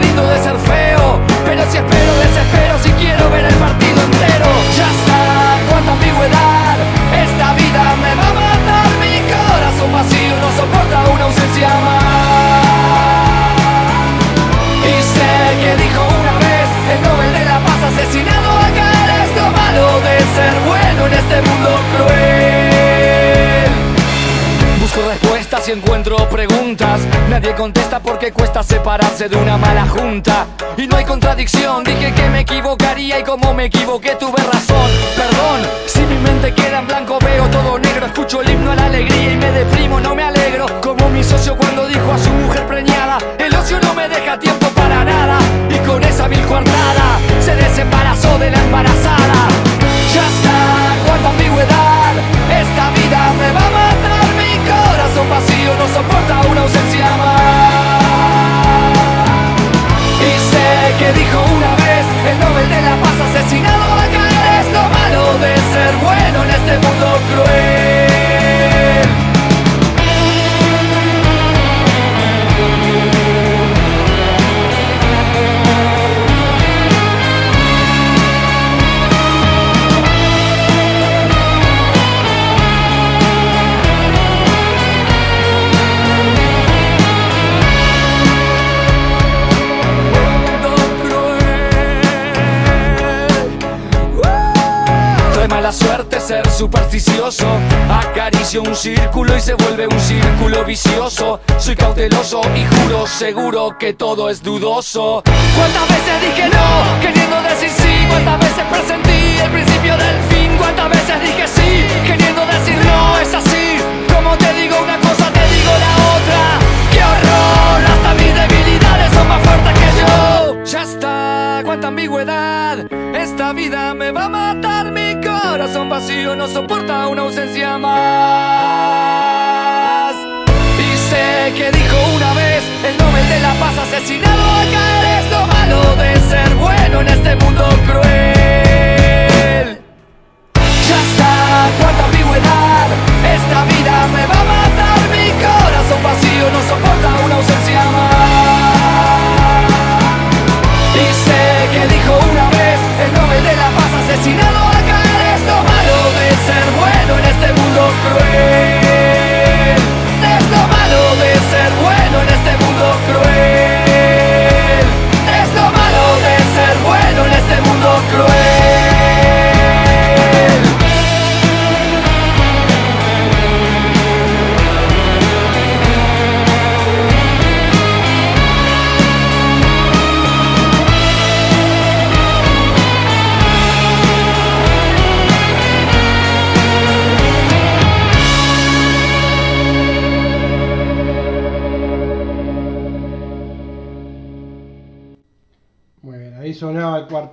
Lindo de ser feo. Pero si espero, desespero si quiero ver el partido entero. Ya está, cuánta ambigüedad. Esta vida me va a matar. Mi corazón vacío no soporta una ausencia más. Y sé que dijo una vez el Nobel de la Paz asesinado acá es lo malo de ser bueno en este mundo cruel. Busco respuestas y encuentro preguntas. Nadie contesta porque cuesta separarse de una mala junta. Y no hay contradicción, dije que me equivocaría y como me equivoqué tuve razón. Perdón, si mi mente queda en blanco veo todo negro. Escucho el himno a la alegría y me deprimo, no me alegro. Como mi socio cuando dijo a su mujer preñada: El ocio no me deja tiempo para nada. Y con esa mil coartada se desembarazó vicioso. Soy cauteloso y juro seguro que todo es dudoso. ¿Cuántas veces dije no, en este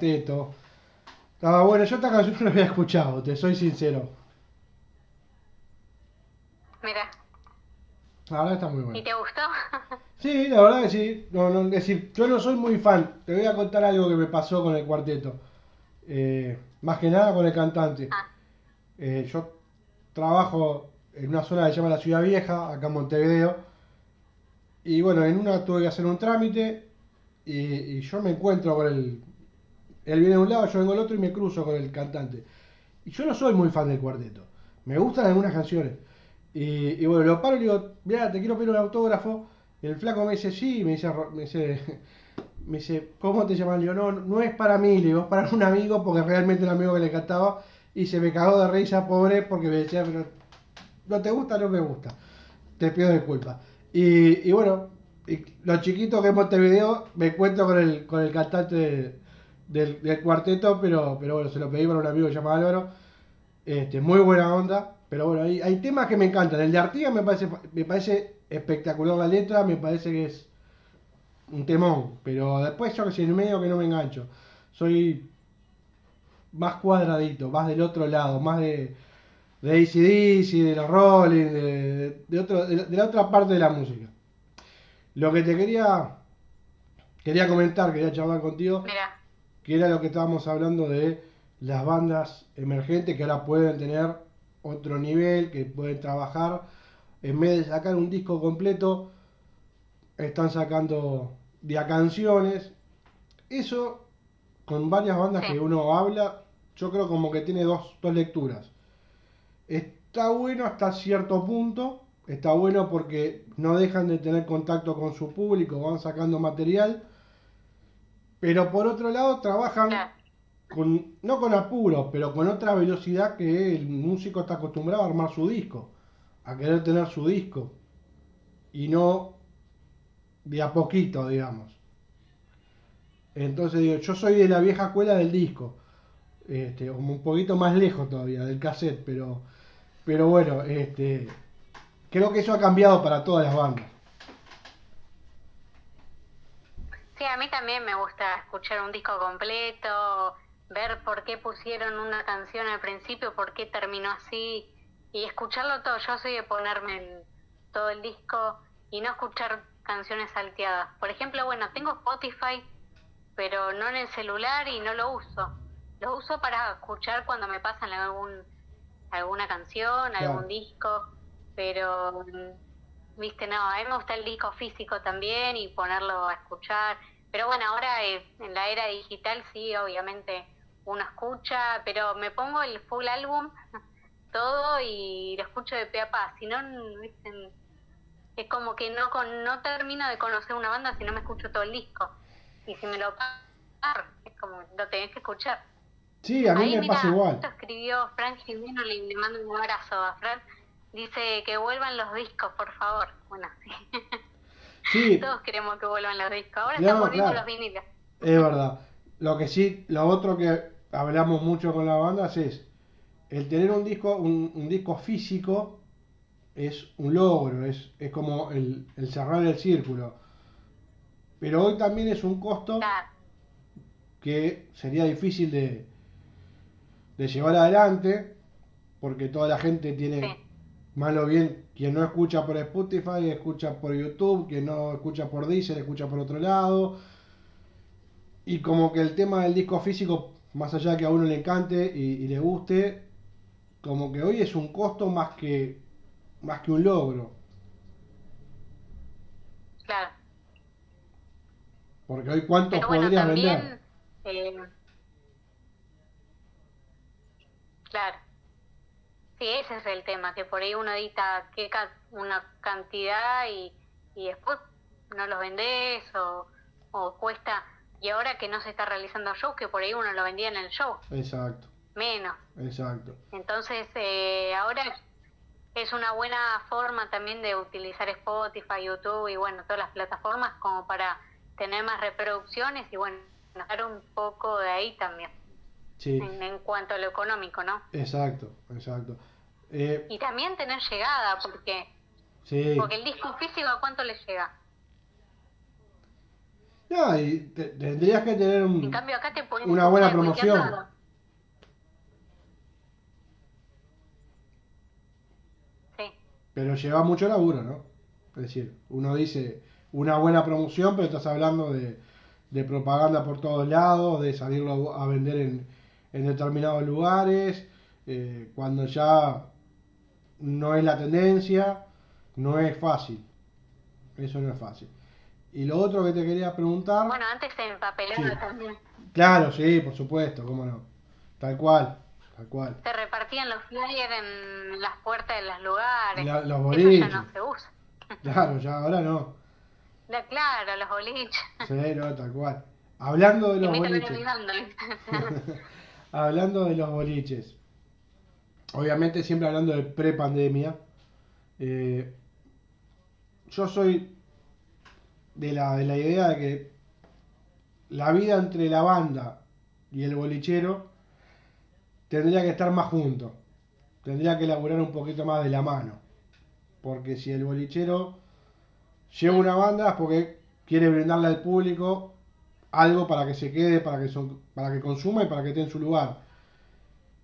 cuarteto. Estaba bueno, yo esta canción no la había escuchado, te soy sincero. Mira, La verdad está muy ¿y bueno. te gustó? Sí, la verdad que sí. No, no, es decir, yo no soy muy fan. Te voy a contar algo que me pasó con el cuarteto. Eh, más que nada con el cantante. Ah. Eh, yo trabajo en una zona que se llama la Ciudad Vieja, acá en Montevideo. Y bueno, en una tuve que hacer un trámite y, y yo me encuentro con el... Él viene de un lado, yo vengo del otro y me cruzo con el cantante. Y yo no soy muy fan del cuarteto. Me gustan algunas canciones. Y, bueno, lo paro y digo, mira, te quiero pedir un autógrafo. Y el flaco me dice, sí, me dice, me dice, ¿cómo te llamas? Le digo, no, es para mí, le digo, es para un amigo, porque realmente un amigo que le cantaba. Y se me cagó de risa, pobre, porque me decía, pero no te gusta, no me gusta. Te pido disculpas. Y, bueno, y los chiquitos que en Montevideo me encuentro con el, con el cantante del, cuarteto, pero, pero bueno, se lo pedí para un amigo que se llama Álvaro. Este, muy buena onda, pero bueno, hay, temas que me encantan. El de Artigas me parece, me parece espectacular la letra, me parece que es un temón, pero después yo que sé, en medio que no me engancho. Soy más cuadradito, más del otro lado, más de, de ACDC, de los Rolling, de, de, otro, de, la- otra parte de la música. Lo que te quería, quería comentar, quería charlar contigo, que era lo que estábamos hablando de las bandas emergentes que ahora pueden tener otro nivel, que pueden trabajar, en vez de sacar un disco completo, están sacando de a canciones. Eso, con varias bandas Sí. que uno habla, yo creo como que tiene dos, dos lecturas. Está bueno hasta cierto punto, está bueno porque no dejan de tener contacto con su público, van sacando material, pero por otro lado trabajan con, no con apuro, pero con otra velocidad que el músico está acostumbrado a armar su disco, a querer tener su disco, y no de a poquito, digamos. Entonces digo, yo soy de la vieja escuela del disco, este, como un poquito más lejos todavía del cassette, pero, pero bueno, este, creo que eso ha cambiado para todas las bandas. Sí, a mí también me gusta escuchar un disco completo, ver por qué pusieron una canción al principio, por qué terminó así, y escucharlo todo. Yo soy de ponerme en todo el disco y no escuchar canciones salteadas. Por ejemplo, bueno, tengo Spotify, pero no en el celular y no lo uso. Lo uso para escuchar cuando me pasan algún alguna canción, Claro. algún disco, pero mm, viste, no, a mí me gusta el disco físico también y ponerlo a escuchar. Pero bueno, ahora eh, en la era digital sí, obviamente uno escucha, pero me pongo el full álbum, todo y lo escucho de pe a pa. Si no, es como que no con, no termino de conocer una banda si no me escucho todo el disco. Y si me lo paso, es como lo tenés que escuchar. Sí, a mí Ahí, me mira, pasa igual. justo escribió Frank Jimeno, le, le mando un abrazo a Fran. Dice que vuelvan los discos, por favor. Bueno, sí. Sí, Todos queremos que vuelvan los discos. Ahora están volviendo claro. los vinilos. Es verdad. Lo que sí, lo otro que hablamos mucho con las bandas es el tener un disco, un, un disco físico es un logro, es, es como el, el cerrar el círculo. Pero hoy también es un costo Claro, que sería difícil de, de llevar adelante porque toda la gente tiene Sí. mal o bien quien no escucha por Spotify escucha por YouTube quien no escucha por Deezer escucha por otro lado y como que el tema del disco físico más allá de que a uno le encante y, y le guste como que hoy es un costo más que más que un logro claro. porque hoy cuántos Pero bueno, podrías también. vender eh, claro. Sí, ese es el tema, que por ahí uno edita ca- una cantidad y, y después no los vendés o, o cuesta. Y ahora que no se está realizando show, que por ahí uno lo vendía en el show, exacto menos. exacto Entonces, eh, ahora es una buena forma también de utilizar Spotify, YouTube y bueno, todas las plataformas como para tener más reproducciones y bueno, dar un poco de ahí también sí en, en cuanto a lo económico, ¿no? exacto exacto Eh, Y también tener llegada, porque sí porque el disco físico a cuánto le llega. No, y te- tendrías que tener un- En cambio acá te puedes una buena promoción. Sí, pero lleva mucho laburo, ¿no? Es decir, uno dice una buena promoción, pero estás hablando de, de propaganda por todos lados, de salirlo a vender en, en determinados lugares, eh, cuando ya no es la tendencia, no es fácil. Eso no es fácil. Y lo otro que te quería preguntar, bueno, antes papelado Sí. también. claro, sí, por supuesto, cómo no, tal cual, tal cual. Se repartían los flyers en las puertas de los lugares. La- los Eso boliches. ya no se usa. Claro, ya ahora no. La- claro, los boliches. Sí, no, tal cual. Hablando de los boliches. hablando de los boliches. Obviamente siempre hablando de pre-pandemia. eh, yo soy de la, de la idea de que la vida entre la banda y el bolichero tendría que estar más juntos. Tendría que laburar un poquito más de la mano. Porque si el bolichero lleva una banda es porque quiere brindarle al público algo para que se quede, para que, son, para que consuma y para que esté en su lugar.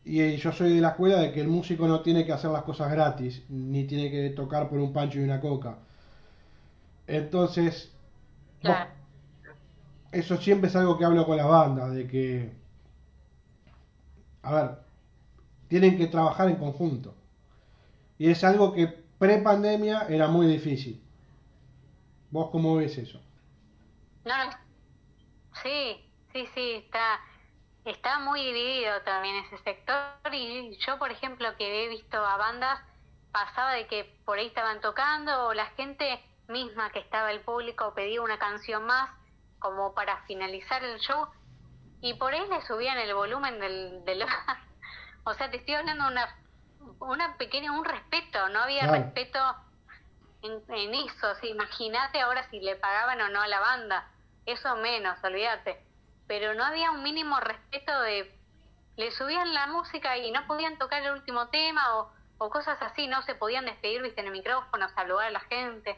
Y eh, yo soy de la escuela de que el músico no tiene que hacer las cosas gratis, ni tiene que tocar por un pancho y una coca. Entonces, vos- Claro. eso siempre es algo que hablo con la banda, de que, a ver, tienen que trabajar en conjunto. Y es algo que pre-pandemia era muy difícil. ¿Vos cómo ves eso? No, no. Sí, sí, sí, está, está muy dividido también ese sector y yo, por ejemplo, que he visto a bandas, pasaba de que por ahí estaban tocando o la gente misma que estaba el público pedía una canción más como para finalizar el show y por ahí le subían el volumen del, del o sea, te estoy hablando de una, una pequeña, un respeto, no había Claro. respeto en, en eso, sí, imagínate ahora si le pagaban o no a la banda, eso menos, olvídate, pero no había un mínimo respeto de, le subían la música y no podían tocar el último tema o, o cosas así, no se podían despedir, viste, en el micrófono, saludar a la gente,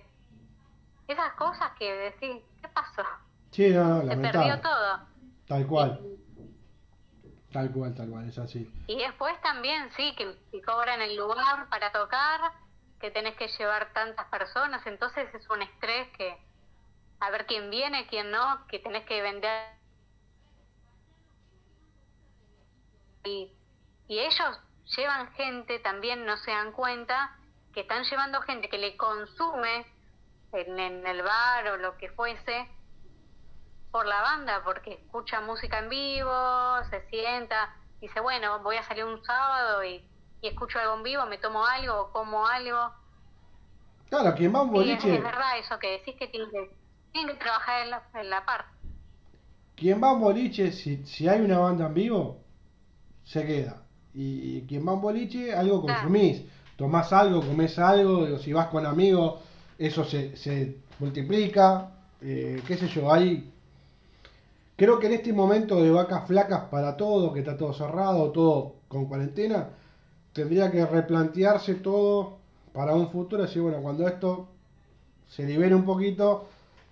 esas cosas que decís, ¿qué pasó? Sí, no, no, Se perdió todo. Tal cual. Tal cual, tal cual, es así. Y después también, sí, que te cobran el lugar para tocar, que tenés que llevar tantas personas, entonces es un estrés que a ver quién viene, quién no, que tenés que vender. Y, y ellos llevan gente, también no se dan cuenta, que están llevando gente que le consume en, en el bar o lo que fuese por la banda, porque escucha música en vivo, se sienta, dice, bueno, voy a salir un sábado y, y escucho algo en vivo, me tomo algo, o como algo. Claro, quien va a un es, boliche, es verdad eso que decís que tienen que, tienen que trabajar en la, en la par. quien va a un boliche, si, si hay una banda en vivo, se queda. Y, y quien va a un boliche, algo consumís. Tomás algo, comés algo, digo, si vas con amigos, eso se, se multiplica. eh, qué sé yo, hay... Creo que en este momento de vacas flacas para todo, que está todo cerrado, todo con cuarentena, tendría que replantearse todo para un futuro. Así, bueno, cuando esto se libere un poquito,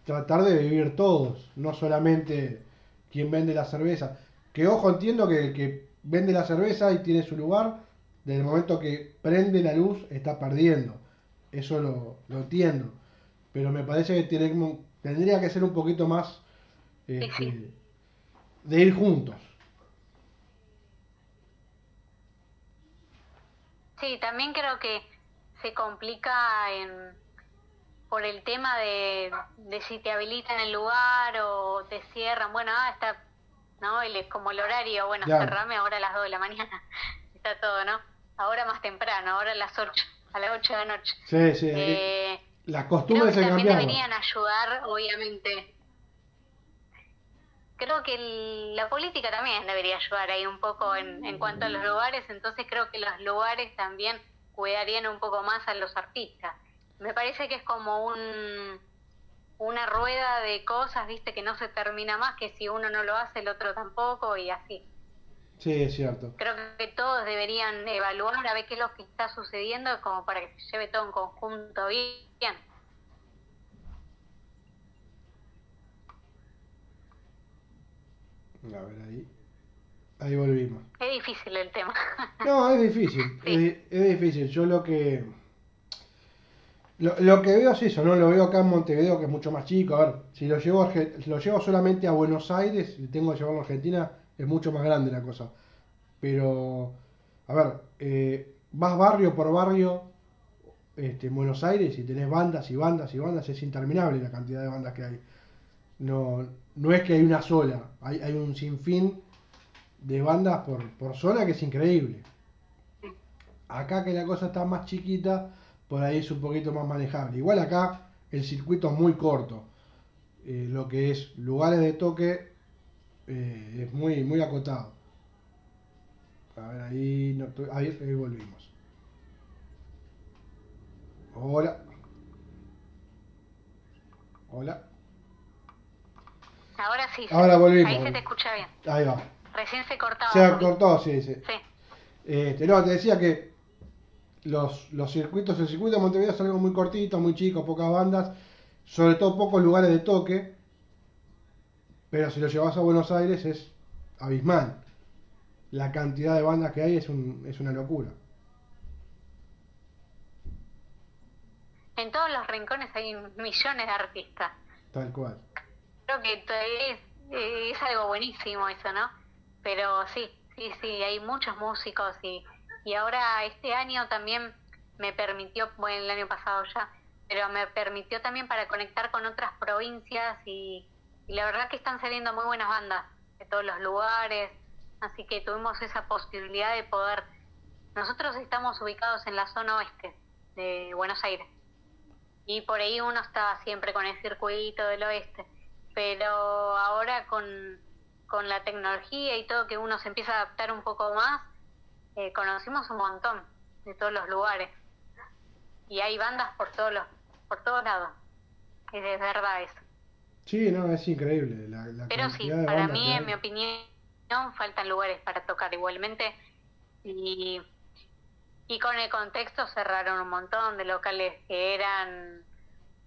tratar de vivir todos, no solamente quien vende la cerveza. Que ojo, entiendo que vende la cerveza y tiene su lugar, desde el momento que prende la luz, está perdiendo. Eso lo, lo entiendo. Pero me parece que tiene, tendría que ser un poquito más este, de ir juntos. Sí, también creo que se complica en, por el tema de, de si te habilitan el lugar o te cierran. Bueno, ah, está, ¿no? El, es como el horario, bueno, cerrame ahora a las 2 de la mañana. Está todo, ¿no? Ahora más temprano, ahora a las 8, a las 8 de la noche. Sí, sí. Eh, las Creo costumbres que también deberían ayudar, obviamente. Creo que el- la política también debería ayudar ahí un poco en, en cuanto a los lugares, entonces creo que los lugares también cuidarían un poco más a los artistas. Me parece que es como un una rueda de cosas, viste, que no se termina más, que si uno no lo hace, el otro tampoco, y así. Sí, es cierto. Creo que todos deberían evaluar a ver qué es lo que está sucediendo como para que se lleve todo en conjunto bien. A ver, ahí. Ahí volvimos. Es difícil el tema. No, es difícil. Sí. Es, es difícil. Yo lo que. Lo, lo que veo es eso, ¿no? Lo veo acá en Montevideo, que es mucho más chico. A ver, si lo llevo, lo llevo solamente a Buenos Aires y tengo que llevarlo a Argentina, es mucho más grande la cosa. Pero, a ver, eh, vas barrio por barrio este, en Buenos Aires y tenés bandas y bandas y bandas, es interminable la cantidad de bandas que hay. No, no es que hay una sola, hay, hay un sinfín de bandas por, por zona que es increíble. Acá que la cosa está más chiquita, por ahí es un poquito más manejable. Igual acá el circuito es muy corto. Eh, lo que es lugares de toque eh, es muy, muy acotado. A ver, ahí, no, ahí, ahí volvimos. Hola. Hola. Ahora sí. Ahora volvimos. Ahí se te escucha bien. Ahí va. Recién se cortaba. Se cortado, sí, sí. Sí. Este, no, te decía que los, los circuitos, el circuito de Montevideo es algo muy cortito, muy chico, pocas bandas. sobre todo pocos lugares de toque, pero si lo llevas a Buenos Aires es abismal. La cantidad de bandas que hay es, un- es una locura. En todos los rincones hay millones de artistas. Tal cual. Creo que es, es algo buenísimo eso, ¿no? Pero sí, sí, sí, hay muchos músicos y, y ahora este año también me permitió, bueno, el año pasado ya, pero me permitió también para conectar con otras provincias y, la verdad que están saliendo muy buenas bandas de todos los lugares, así que tuvimos esa posibilidad de poder... Nosotros estamos ubicados en la zona oeste de Buenos Aires y por ahí uno está siempre con el circuito del oeste, pero ahora con, con la tecnología y todo que uno se empieza a adaptar un poco más, eh, conocimos un montón de todos los lugares y hay bandas por todos los por todos lados, es de verdad eso. Sí, no, es increíble. La, la Pero sí, para mí, hay. en mi opinión, faltan lugares para tocar igualmente. Y, y con el contexto cerraron un montón de locales que eran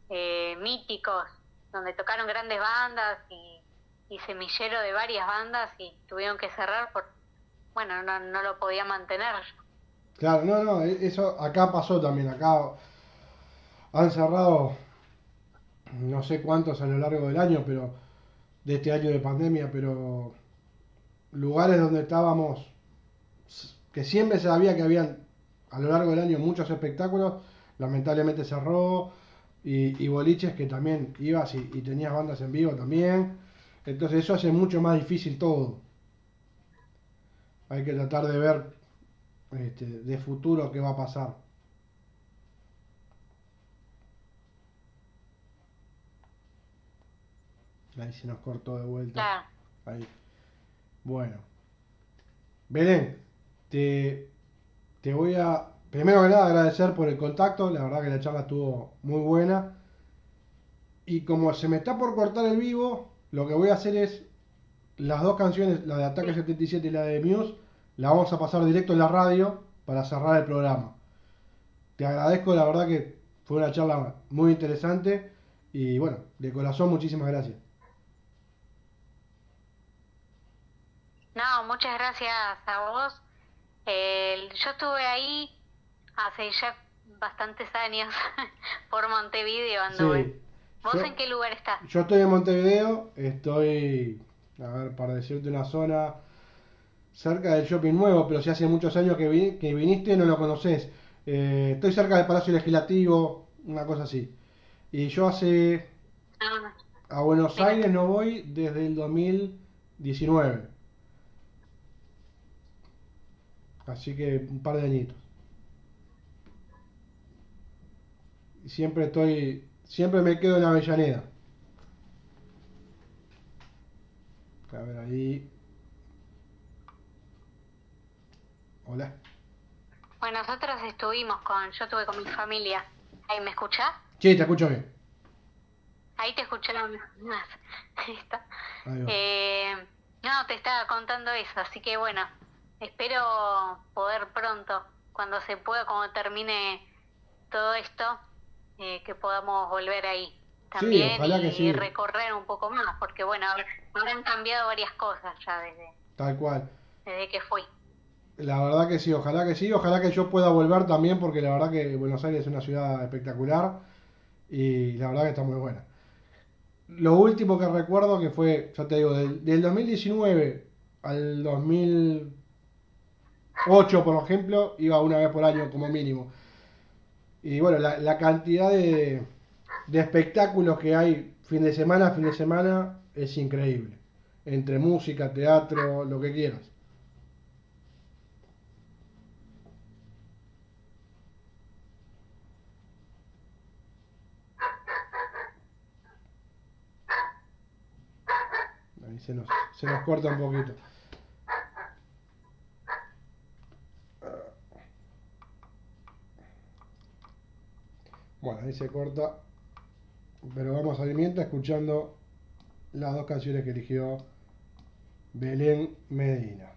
eh, míticos, donde tocaron grandes bandas y, y semillero de varias bandas y tuvieron que cerrar por, bueno, no, no lo podía mantener. Claro, no, no, e- eso acá pasó también. Acá han cerrado no sé cuántos a lo largo del año, pero de este año de pandemia, pero lugares donde estábamos, que siempre se sabía que habían a lo largo del año muchos espectáculos, lamentablemente cerró, y, y boliches que también ibas y, y tenías bandas en vivo también. Entonces eso hace mucho más difícil todo. Hay que tratar de ver este, de futuro qué va a pasar. Ahí se nos cortó de vuelta. Claro. Ahí. Bueno. Belén, te, te voy a, primero que nada, agradecer por el contacto. La verdad que la charla estuvo muy buena. Y como se me está por cortar el vivo, lo que voy a hacer es las dos canciones, la de Ataque 77 y la de Muse, la vamos a pasar directo en la radio para cerrar el programa. Te agradezco, la verdad que fue una charla muy interesante. Y bueno, de corazón, muchísimas gracias. No, muchas gracias a vos. Yo estuve ahí hace ya bastantes años por Montevideo anduve. Sí. ¿Vos Yo- en qué lugar estás? Yo estoy en Montevideo, estoy, a ver, para decirte una zona cerca del Shopping Nuevo, pero si hace muchos años que, vi- que viniste no lo conoces. Eh, estoy cerca del Palacio Legislativo, una cosa así. Y yo hace, Ah, a Buenos. Aires no voy desde el 2019. Así que un par de añitos. Y siempre estoy, siempre me quedo en Avellaneda. A ver ahí. Hola. Bueno, nosotros estuvimos con, yo estuve con mi familia. ¿Ahí me escuchás? Sí, te escucho bien. Ahí te escucharon más. Ahí está. Ahí va. Eh, no, te estaba contando eso, así que bueno, espero poder pronto, cuando se pueda, cuando termine todo esto, eh, que podamos volver ahí también y, que sí. recorrer un poco más, porque bueno, habrán cambiado varias cosas ya desde, Tal cual. desde que fui. La verdad que sí, ojalá que sí, ojalá que yo pueda volver también porque la verdad que Buenos Aires es una ciudad espectacular y la verdad que está muy buena. Lo último que recuerdo que fue, ya te digo, del, del 2019 al 2008, por ejemplo, iba una vez por año como mínimo. Y bueno, la, la cantidad de, de espectáculos que hay fin de semana, fin de semana, es increíble. Entre música, teatro, lo que quieras. Ahí se nos, se nos corta un poquito. Bueno, ahí se corta. Pero vamos a ir mientras escuchando las dos canciones que eligió Belén Medina.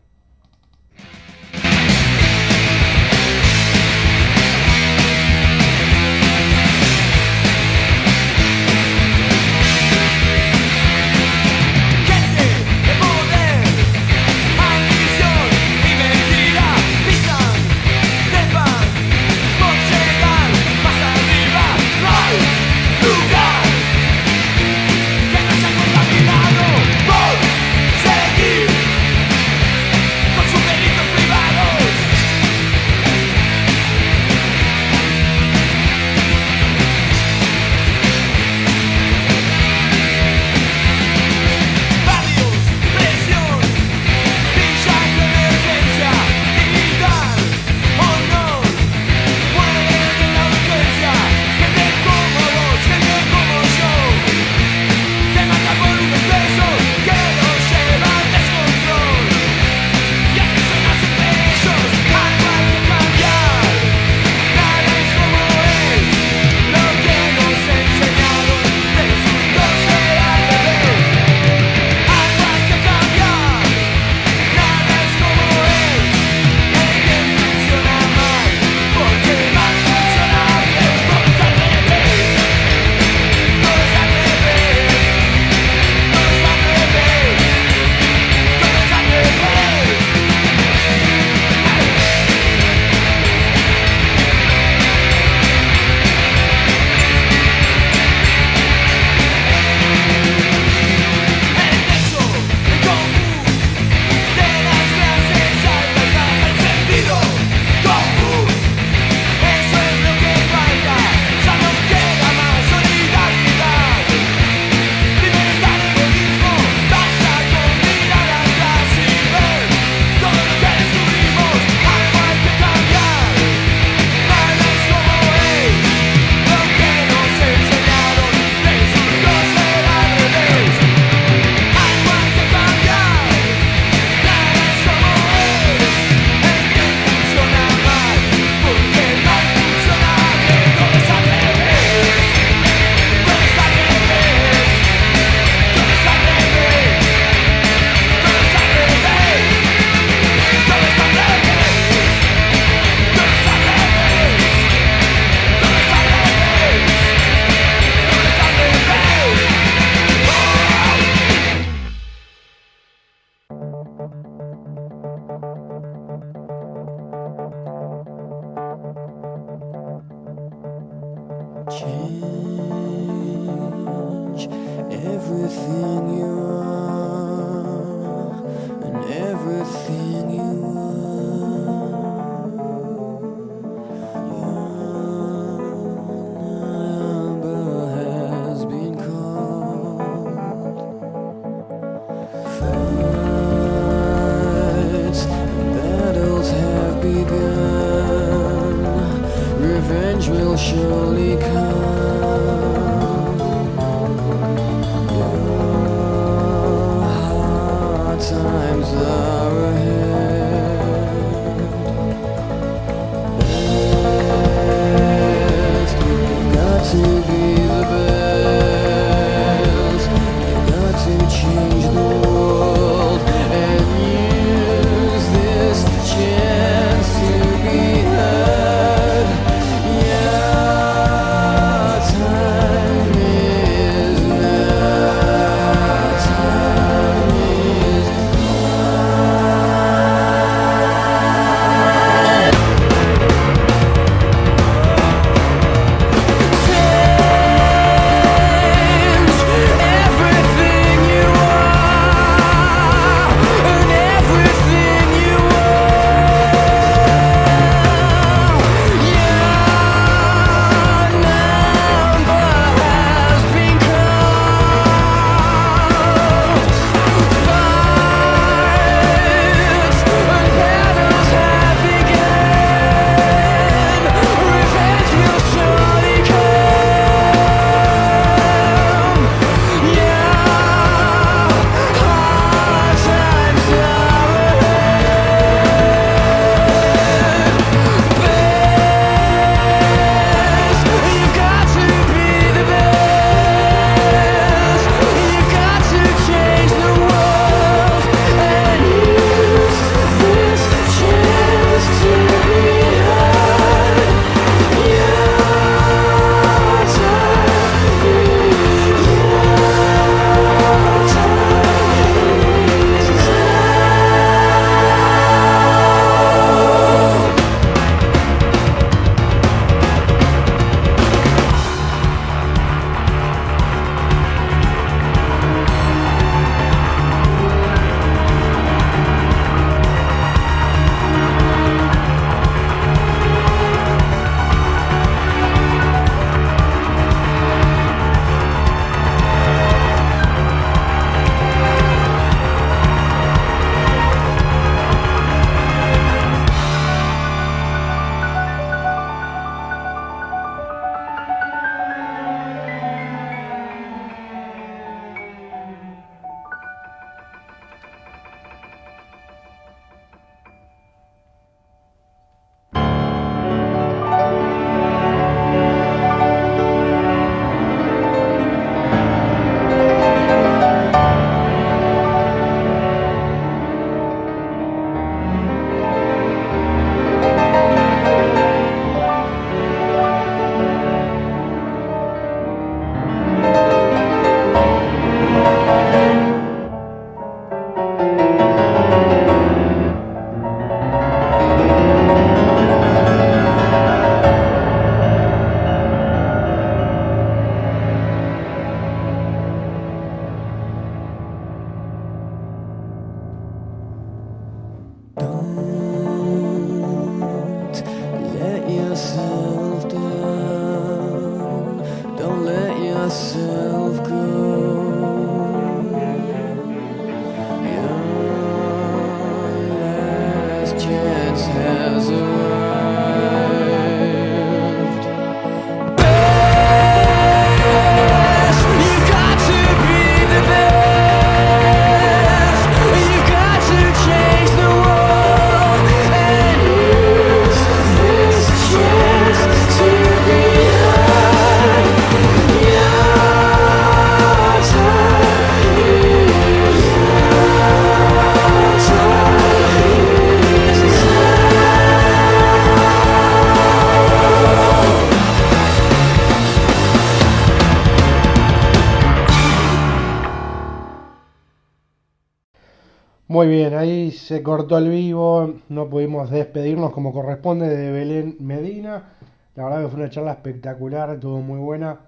Muy bien, ahí se cortó el vivo, no pudimos despedirnos como corresponde de Belén Medina. La verdad que fue una charla espectacular, estuvo muy buena.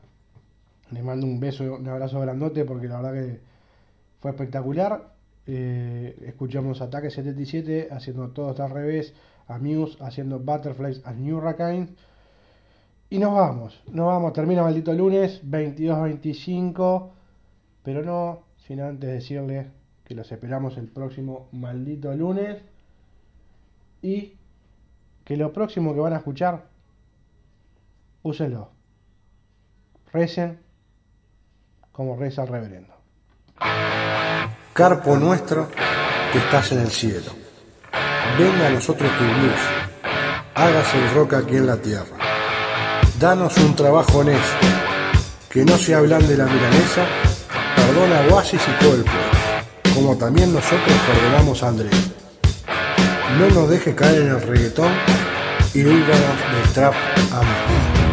Le mando un beso, un abrazo grandote porque la verdad que fue espectacular. Eh, escuchamos Ataque 77 haciendo todo al revés, a Muse haciendo Butterflies and New Hurricane. Y nos vamos, nos vamos, termina maldito lunes 22-25, pero no sin antes decirle que los esperamos el próximo maldito lunes. Y que lo próximo que van a escuchar, úsenlo. Recen como reza el reverendo. Carpo nuestro que estás en el cielo. Venga a nosotros tu luz. Hágase el roca aquí en la tierra. Danos un trabajo honesto. Que no se hablan de la milanesa. Perdona Oasis y todo. Como también nosotros perdonamos a Andrés. No nos deje caer en el reggaetón y líbranos del trap. Amén.